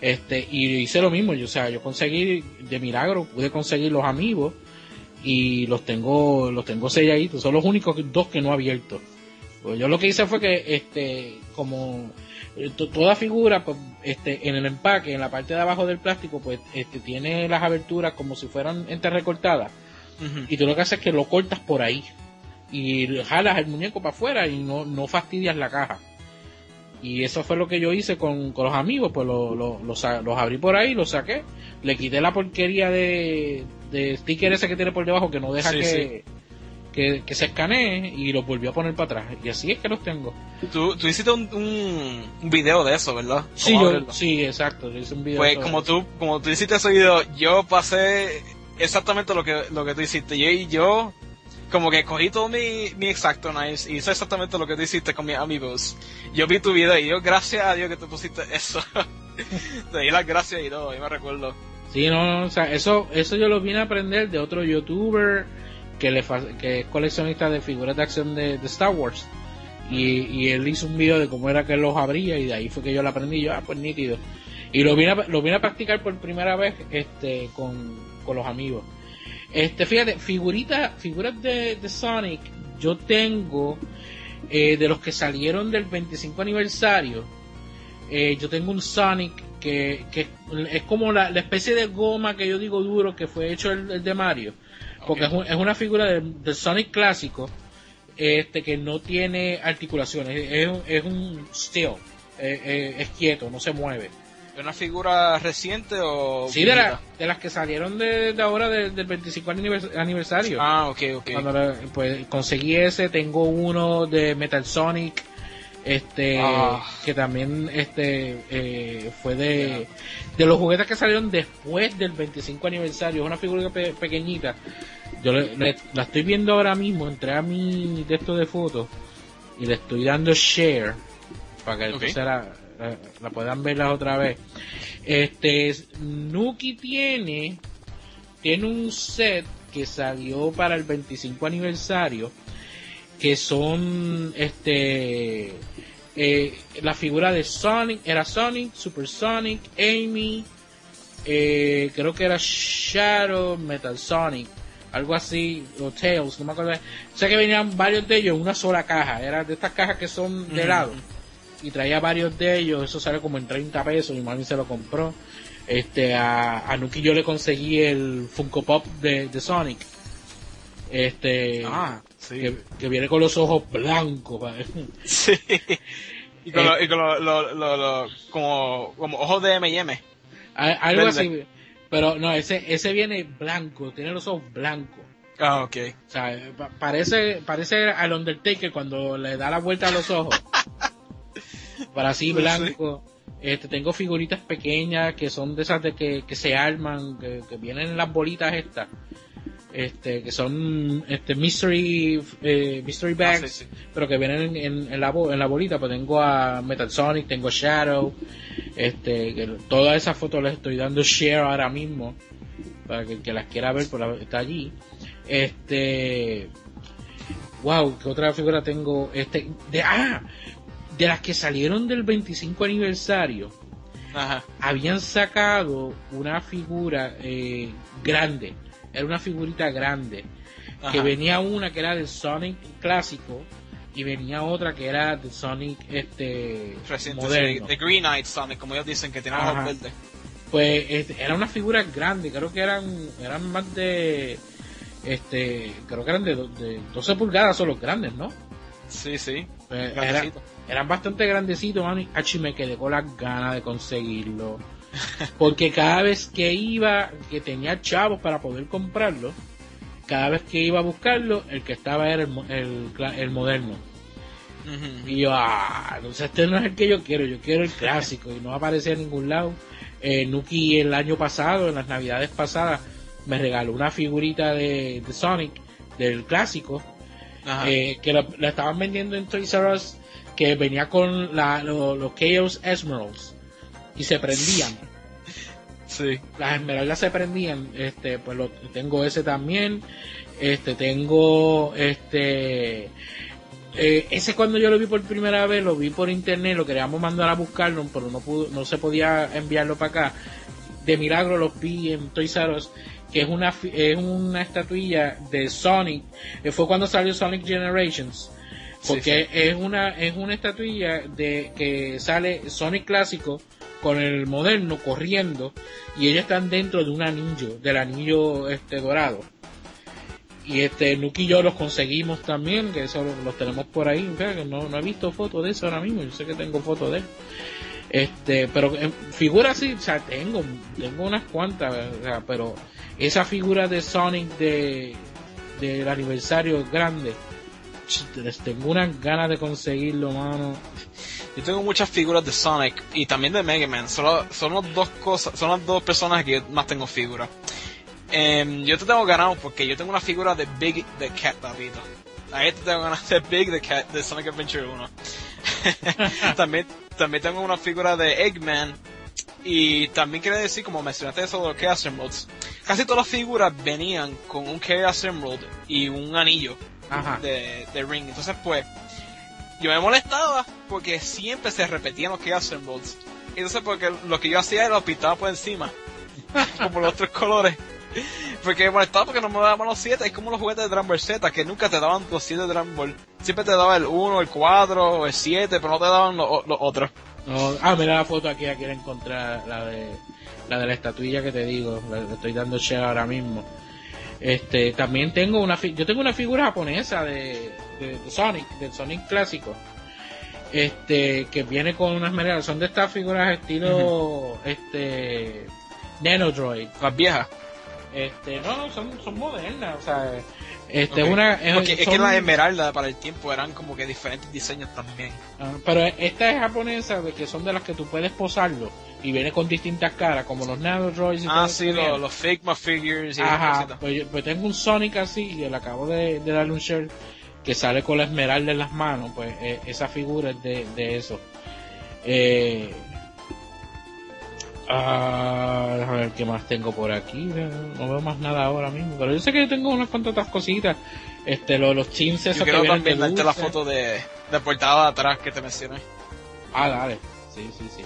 C: Este y hice lo mismo yo o sea yo conseguí de milagro pude conseguir los amigos y los tengo los tengo selladitos. Son los únicos dos que no he abierto pues yo lo que hice fue que este como eh, to- toda figura pues, este en el empaque en la parte de abajo del plástico pues este tiene las aberturas como si fueran entrerecortadas
D: Ujú.
C: y tú lo que haces es que lo cortas por ahí y jalas el muñeco para afuera y no, no fastidias la caja y eso fue lo que yo hice con, con los amigos pues lo- lo- los, abrí por ahí los saqué le quité la porquería de, de sticker ese que tiene por debajo que no deja
D: Sí,
C: que,
D: sí.
C: Que que se escanee y los volví a poner para atrás y así es que los tengo
D: Tú, tú hiciste un, un, un video de eso, ¿verdad?
C: sí sí exacto yo hice un video
D: Pues como
C: eso.
D: tú, como tú hiciste ese video, yo pasé exactamente lo que, lo que tú hiciste. Yo, y yo como que cogí todo mi, mi exacto knives y hice exactamente lo que tú hiciste con mis amigos. Yo vi tu video y yo, gracias a Dios que tú pusiste eso. Te di las gracias y todo, yo me recuerdo.
C: Sí, no, no, o sea, eso, eso yo lo vine a aprender de otro youtuber que le que es coleccionista de figuras de acción de, Star Wars. Y, él hizo un video de cómo era que los abría y de ahí fue que yo lo aprendí. Yo, ah, pues nítido. Y lo vine a, lo vine a practicar por primera vez este con, con los amigos. Este, fíjate, figuritas, figuras de, Sonic, yo tengo eh, de los que salieron del 25 aniversario. eh, yo tengo un Sonic que, que es como la, especie de goma que yo digo duro que fue hecho el de Mario. Porque es, un- es una figura del del Sonic clásico este que no tiene articulaciones. Es, es un- es un still. eh, eh, es quieto, no se mueve.
D: ¿Es una figura reciente o...?
C: Sí, de, la- de las que salieron de, de ahora de- del 25 anivers- aniversario.
D: Ah, ok, ok.
C: Cuando la- pues conseguí ese, tengo uno de Metal Sonic, este,
D: Ah.
C: que también este eh, fue de, de los juguetes que salieron después del 25 aniversario, es una figura pe- pequeñita. Yo le- le- la estoy viendo ahora mismo, entré a mi de esto de fotos y le estoy dando share para que
D: Ok.
C: entonces la, la- la puedan verla otra vez. Este, Nuki tiene tiene un set que salió para el 25 aniversario que son este eh, la figura de Sonic era Sonic Super Sonic Amy eh, creo que era Shadow Metal Sonic algo así o Tails no me acuerdo sé que venían varios de ellos en una sola caja era de estas cajas que son de lado y traía varios de ellos, eso sale como en 30 pesos, mi mami se lo compró. Este, a, a Nuki yo le conseguí el Funko Pop de, de Sonic. Este,
D: Ah, sí.
C: que, que viene con los ojos blancos. pa-
D: Sí. Y con,
C: Eh.
D: lo, y con lo, lo- como, como ojos de M&M.
C: Algo
D: Verde.
C: así. Pero no, ese, ese viene blanco, tiene los ojos blancos.
D: Ah, ok.
C: O sea, pa- parece, parece al Undertaker cuando le da la vuelta a los ojos. Para así
D: Sí.
C: blanco. Este, tengo figuritas pequeñas que son de esas de que, que se arman, que, que vienen en las bolitas estas. Este, que son este mystery eh, mystery bags,
D: Ah, sí, sí.
C: pero que vienen en, en- en la en la bolita, pues tengo a Metal Sonic, tengo a Shadow, este, que todas esas fotos les estoy dando share ahora mismo para que el que las quiera ver, pues la- está allí. Este, wow, ¿qué otra figura tengo? Este, de, ah, de las que salieron del 25 aniversario,
D: Ajá.
C: habían sacado una figura eh, grande, era una figurita grande, que venía una que era del Sonic clásico y venía otra que era del Sonic este
D: Reciente,
C: moderno.
D: de Green Knight Sonic, como ellos dicen, que tiene ojos verdes.
C: Pues este, era una figura grande, creo que eran eran más de este, creo que eran de, de 12 pulgadas son los grandes, ¿no?
D: Sí, sí.
C: Pues, era- eran bastante grandecitos, mano, y me quedé con las ganas de conseguirlo. Porque cada vez que iba, que tenía chavos para poder comprarlo, cada vez que iba a buscarlo, el que estaba era el, el, el moderno. Y yo, ah, entonces este no es el que yo quiero, yo quiero el clásico y no aparecía en ningún lado. Eh, Nuki el año pasado, en las navidades pasadas, me regaló una figurita de, de Sonic, del clásico, eh, que la, la estaban vendiendo en Toys R Us que venía con la, lo- los Chaos Emeralds y se prendían.
D: Sí.
C: Las esmeraldas se prendían, este, pues lo, tengo ese también, este, tengo, este, eh, ese cuando yo lo vi por primera vez, lo vi por internet, lo queríamos mandar a buscarlo, pero no pudo, no se podía enviarlo para acá. De milagro los vi en Toys R Us, que es una, es una estatuilla de Sonic, eh, fue cuando salió Sonic Generations, porque es una, es una estatuilla de que sale Sonic clásico con el moderno corriendo y ellos están dentro de un anillo, del anillo este dorado. Y este Nuki y yo los conseguimos también, que eso los, tenemos por ahí, no, no he visto fotos de eso ahora mismo, yo sé que tengo fotos de él. Este, pero en figura sí, o tengo, tengo unas cuantas, pero esa figura de Sonic de del aniversario grande, tengo unas ganas de conseguirlo, mano.
D: Yo tengo muchas figuras de Sonic y también de Mega Man. Solo, son las dos cosas, son las dos personas que yo más tengo figuras. Em, yo te tengo ganado porque yo tengo una figura de Big the Cat, Davido. Ahí te tengo ganado de Big the Cat de Sonic Adventure 1. también, también tengo una figura de Eggman. Y también quiero decir, como mencionaste eso de los Chaos Emeralds, casi todas las figuras venían con un Chaos Emerald y un anillo
C: Ajá.
D: de, de Ring. Entonces, pues, yo me molestaba porque siempre se repetían los Chaos Emeralds. Entonces, porque lo que yo hacía era los pintaba por encima, como los otros colores. Porque me molestaba porque no me daban los 7. Es como los juguetes de Dragon Ball Z, que nunca te daban los 7 de Dragon Ball. Siempre te daba el 1, el 4, el 7, pero no te daban los, otros.
C: No, ah, mira la foto aquí, aquí la encontrar, la de la de la estatuilla que te digo, le estoy dando share ahora mismo. Este, también tengo una, yo tengo una figura japonesa de, de, de Sonic, del Sonic clásico. Este, que viene con unas esmeraldas, son de estas figuras estilo, este, Nanodroid.
D: Las viejas.
C: Este, no, no, son, son modernas, o sea, este,
D: Ok.
C: una, es-
D: Porque es que las esmeraldas para el tiempo eran como que diferentes diseños también.
C: Ah, pero esta es japonesa, de que son de las que tú puedes posarlo y viene con distintas caras, como los Nanodroids y
D: Ah, sí,
C: que
D: los, los Figma Figures y
C: Ajá, pues, yo- pues tengo un Sonic así y le acabo de, de darle un share que sale con la esmeralda en las manos, pues eh, esa figura es de, de eso. Eh, ah, déjame ver qué más tengo por aquí, no, veo más nada ahora mismo, pero yo sé que yo tengo unas cuantas otras cositas, este, lo- los chins
D: Yo
C: esos que
D: quiero
C: vienen
D: también darte la foto de, de portada de atrás que te mencioné.
C: Ah, dale, sí, sí, sí.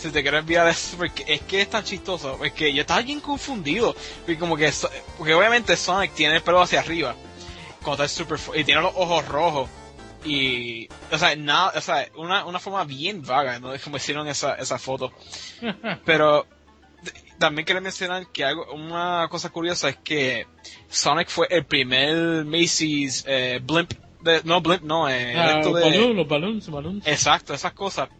D: Si te quiero enviar eso, porque es que es tan chistoso, es que yo estaba bien confundido. Porque como que, porque obviamente Sonic tiene el pelo hacia arriba, cuando está super, y tiene los ojos rojos. Y, o sea, nada, o sea, una, una forma bien vaga, ¿no? Es como hicieron esa, esa foto. Pero, también quiero mencionar que algo, una cosa curiosa es que Sonic fue el primer Macy's, eh, blimp, de, no blimp, no, eh,
C: Ah,
D: de-
C: balloons, los balloons, balloons.
D: Exacto, esas cosas.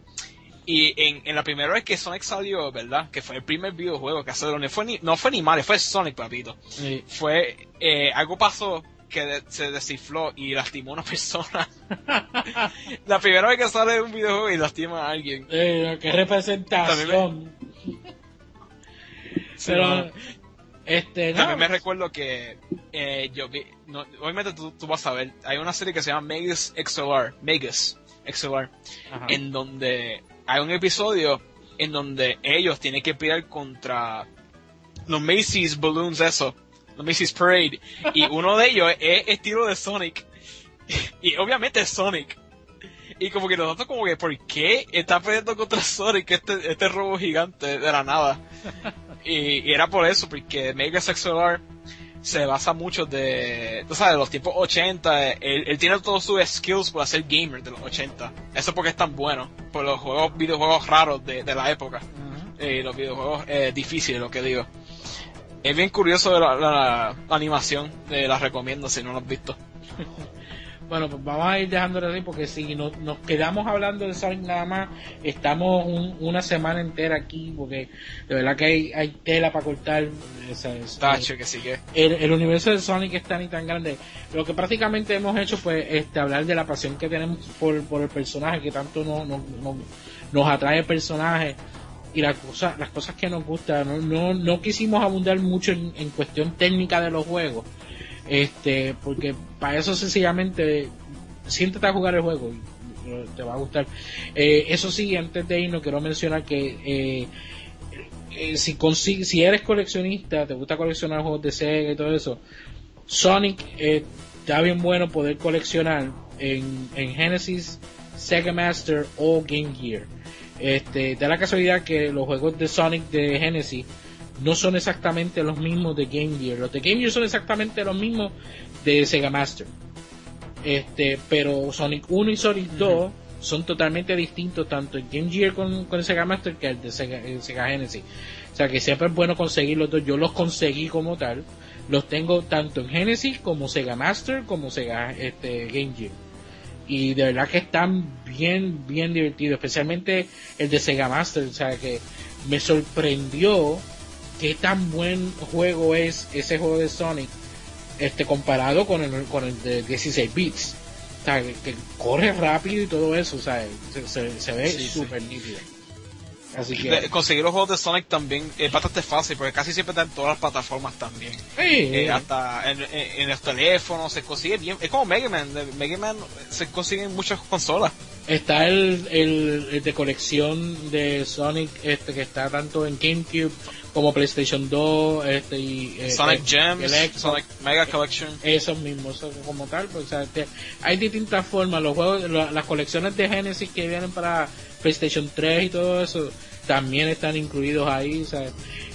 D: Y en, en la primera vez que Sonic salió, ¿verdad? Que fue el primer videojuego que salió, no fue ni, no fue ni Mario, fue Sonic, papito.
C: Sí.
D: Fue, eh, algo pasó que de- se descifló y lastimó a una persona. la primera vez que sale un videojuego y lastima a alguien.
C: Eh, qué representación. Pero, este, no,
D: También me recuerdo que eh, yo vi, no, obviamente tú, tú vas a ver, hay una serie que se llama Megas XLR, Megas XLR,
C: Ajá.
D: en donde hay un episodio en donde ellos tienen que pelear contra los Macy's Balloons, eso, los Macy's Parade, y uno de ellos es estilo de Sonic, y obviamente es Sonic. Y como que nosotros como que, ¿por qué está peleando contra Sonic este, este robo gigante de la nada? Y, y era por eso, porque Mega XLR se basa mucho de, tú sabes, de los tiempos 80. Él, él tiene todos sus skills para ser gamer de los 80. Eso porque es tan bueno. Por los juegos, videojuegos raros de, de la época. Y los videojuegos eh, difíciles, lo que digo. Es bien curioso la, la- la animación. eh, la recomiendo si no lo has visto.
C: Bueno, pues vamos a ir dejándolo así porque si no- nos quedamos hablando de Sonic nada más, estamos un- una semana entera aquí porque de verdad que hay, hay tela para cortar.
D: Tacho, que sí que.
C: el, el universo de Sonic es tan y tan grande. Lo que prácticamente hemos hecho pues este hablar de la pasión que tenemos por, por el personaje, que tanto no, no- no- nos atrae el personaje y las cosas, las cosas que nos gustan. No, no, no quisimos abundar mucho en, en cuestión técnica de los juegos. Este, porque para eso sencillamente siéntate a jugar el juego. Te va a gustar. Eh, eso sí, antes de no quiero mencionar que eh, eh, si, si eres coleccionista, te gusta coleccionar juegos de Sega y todo eso, Sonic está bien bueno poder coleccionar en, en Genesis, Sega Master o Game Gear. Este, da la casualidad que los juegos de Sonic de Genesis no son exactamente los mismos de Game Gear. Los de Game Gear son exactamente los mismos de Sega Master. Este, pero Sonic 1 y Sonic 2 son totalmente distintos tanto en Game Gear con, con el Sega Master que el de Sega, Sega, Genesis. O sea que siempre es bueno conseguir los dos. Yo los conseguí como tal. Los tengo tanto en Genesis como Sega Master como Sega este, Game Gear. Y de verdad que están bien, bien divertidos. Especialmente el de Sega Master. O sea que me sorprendió qué tan buen juego es ese juego de Sonic este comparado con el, con el de 16 bits. O sea, que, corre rápido y todo eso, o sea, se, se, ve súper nítido.
D: Así que... conseguir los juegos de Sonic también es bastante fácil porque casi siempre están en todas las plataformas también. Eh, hasta en, en, los teléfonos se consigue bien. Es como Mega Man. Mega Man se consiguen muchas consolas.
C: Está el, el, de colección de Sonic este que está tanto en GameCube como PlayStation 2 este y
D: eh, Sonic Gems, Sonic Mega Collection.
C: Esos mismos, como tal, pues, hay distintas formas, los juegos, las colecciones de Genesis que vienen para PlayStation 3 y todo eso también están incluidos ahí,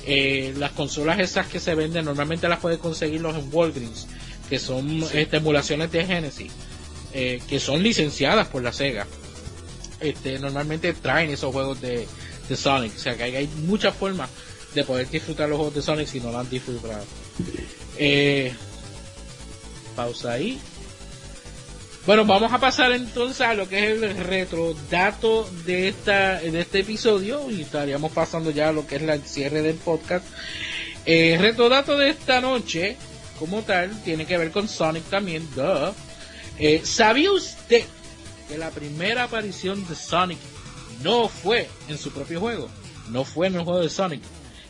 C: eh, las consolas esas que se venden normalmente las puedes conseguirlos en Walgreens, que son este, emulaciones de Genesis, eh, que son licenciadas por la Sega. Este, normalmente traen esos juegos de, de Sonic, o sea que hay, hay muchas formas de poder disfrutar los juegos de Sonic si no lo han disfrutado. Eh, pausa ahí. Bueno, vamos a pasar entonces a lo que es el retro dato de esta de este episodio y estaríamos pasando ya a lo que es el cierre del podcast. El retro dato de esta noche, como tal, tiene que ver con Sonic también. Eh, ¿Sabía usted que la primera aparición de Sonic no fue en su propio juego? No fue en el juego de Sonic,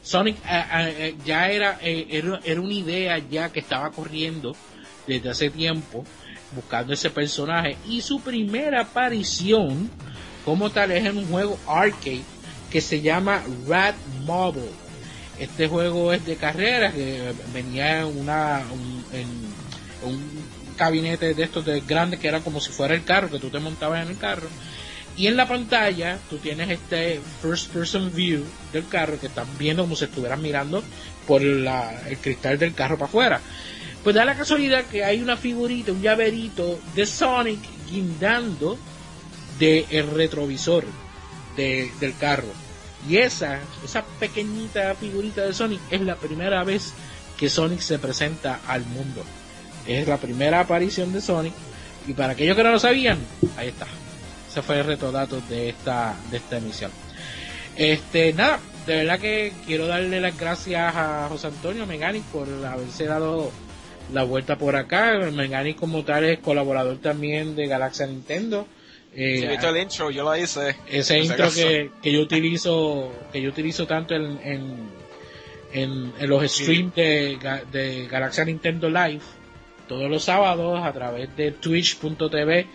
C: Sonic eh, eh, eh, ya era, era, una idea ya que estaba corriendo desde hace tiempo buscando ese personaje y su primera aparición como tal es en un juego arcade que se llama Rat Mobile. Este juego es de carreras que venía en una en un gabinete de estos de grandes que era como si fuera el carro que tú te montabas en el carro y en la pantalla tú tienes este first person view del carro que estás viendo como si estuvieras mirando por el cristal del carro para afuera. Pues da la casualidad que hay una figurita, un llaverito de Sonic guindando del el retrovisor del carro. Y esa, esa pequeñita figurita de Sonic es la primera vez que Sonic se presenta al mundo. Es la primera aparición de Sonic. Y para aquellos que no lo sabían, ahí está. Ese fue el datos de esta, de esta emisión. Este, nada, de verdad que quiero darle las gracias a José Antonio Megani por haberse dado la vuelta por acá. Megani como tal es colaborador también de Galaxia Nintendo.
D: Eh, el intro, yo lo hice.
C: Ese intro que, que, yo utilizo, que yo utilizo tanto en, en, en, los streams de, de Galaxia Nintendo Live todos los sábados a través de twitch.tv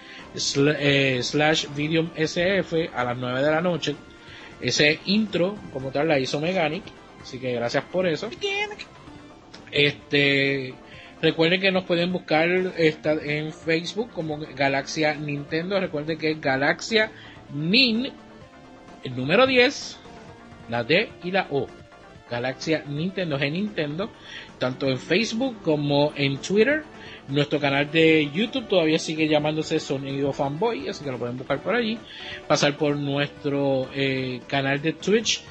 C: eh, slash video sf a las 9 de la noche. Ese intro, como tal, la hizo Meganic. Así que gracias por eso. Este, recuerden que nos pueden buscar en Facebook como Galaxia Nintendo. Recuerden que es Galaxia Nin, el número 10, la D y la O. Galaxia Nintendo G Nintendo, tanto en Facebook como en Twitter nuestro canal de YouTube todavía sigue llamándose Sonido Fanboy, así que lo pueden buscar por allí. Pasar por nuestro eh, canal de Twitch,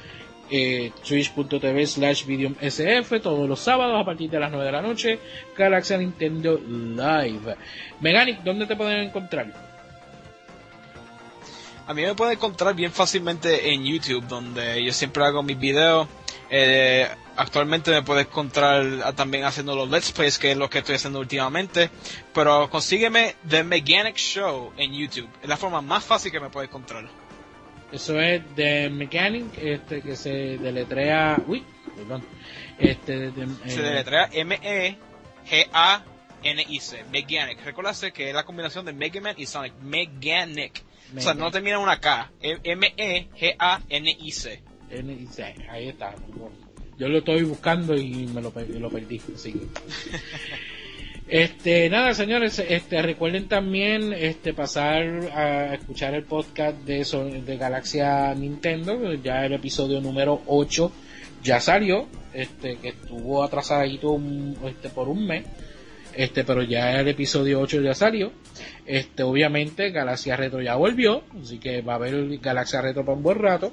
C: eh, twitch.tv slash sf todos los sábados a partir de las 9 de la noche. Galaxy Nintendo Live. Meganic, ¿dónde te pueden encontrar?
D: A mí me pueden encontrar bien fácilmente en YouTube, donde yo siempre hago mis videos. Eh, actualmente me puedes encontrar también haciendo los Let's Plays, que es lo que estoy haciendo últimamente. Pero consígueme The Mechanic Show en YouTube. Es la forma más fácil que me puedes encontrar.
C: Eso es The Mechanic, este, que se deletrea. Uy, perdón. Este,
D: se deletrea M-E-G-A-N-I-C. Mechanic. Recuerda que es la combinación de Mega Man y Sonic. Mechanic. O sea, no termina una K. M-E-G-A-N-I-C.
C: N-I-C, ahí está. Yo lo estoy buscando y me lo, lo perdí. Así. Este, nada, señores, este, recuerden también este, pasar a escuchar el podcast de, de Galaxia Nintendo, ya el episodio número 8 ya salió, este, que estuvo atrasadito este, por un mes, este, pero ya el episodio 8 ya salió. Este, obviamente Galaxia Retro ya volvió, así que va a haber Galaxia Retro para un buen rato.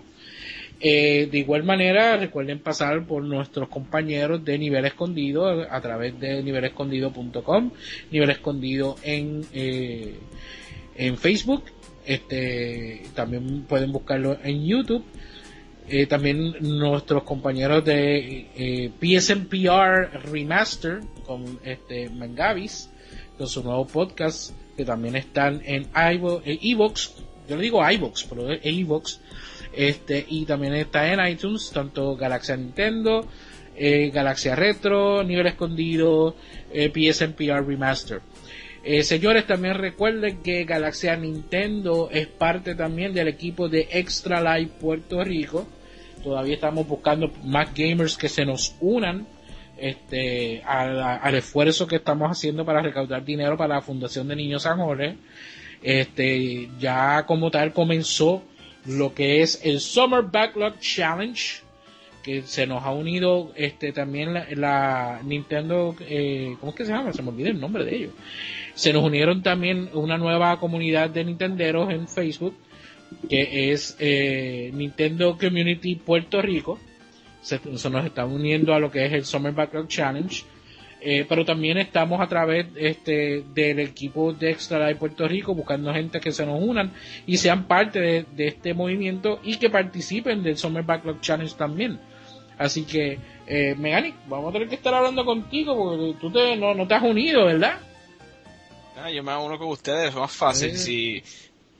C: Eh, de igual manera, recuerden pasar por nuestros compañeros de Nivel Escondido a, través de nivelescondido.com, Nivel Escondido en, eh, en Facebook, este, también pueden buscarlo en YouTube. Eh, también nuestros compañeros de eh, PSNPR Remaster con este Mangavis, con su nuevo podcast, que también están en iVoox, yo le digo iVoox, pero es este, y también está en iTunes, tanto Galaxia Nintendo, eh, Galaxia Retro, Nivel Escondido, eh, PSNPR Remaster. Eh, señores, también recuerden que Galaxia Nintendo es parte también del equipo de Extra Life Puerto Rico. Todavía estamos buscando más gamers que se nos unan este, al, esfuerzo que estamos haciendo para recaudar dinero para la Fundación de Niños San. Este, ya como tal comenzó lo que es el Summer Backlog Challenge, que se nos ha unido este también la, Nintendo, eh, ¿cómo es que se llama? Se me olvida el nombre de ellos. Se nos unieron también una nueva comunidad de Nintenderos en Facebook, que es eh, Nintendo Community Puerto Rico. Se, se, nos está uniendo a lo que es el Summer Backlog Challenge. Eh, pero también estamos a través este, del equipo de Extra Life Puerto Rico buscando gente que se nos unan y sean parte de, este movimiento y que participen del Summer Backlog Challenge también. Así que, eh, Megani, vamos a tener que estar hablando contigo porque tú te, no, no te has unido, ¿verdad?
D: Ah, yo me uno con ustedes, es más fácil. Si,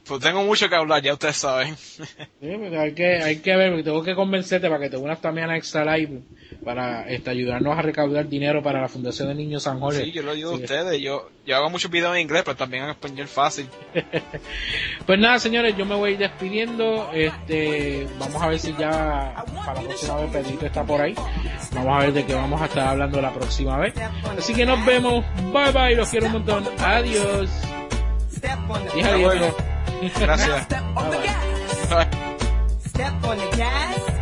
D: pues tengo mucho que hablar, ya ustedes saben.
C: Sí, pues hay, que, hay que ver, tengo que convencerte para que te unas también a Extra Live para este, ayudarnos a recaudar dinero para la Fundación de Niños San Jorge.
D: Sí, yo lo digo a ustedes, yo, yo hago muchos videos en inglés, pero también en español fácil.
C: pues nada, señores, yo me voy despidiendo. Este, vamos a ver si ya para la próxima vez Pedrito está por ahí. Vamos a ver de qué vamos a estar hablando la próxima vez. Así que nos vemos. Bye bye, los quiero un montón. Adiós.
D: Y adiós. Gracias.
C: Bye bye. Step on the gas.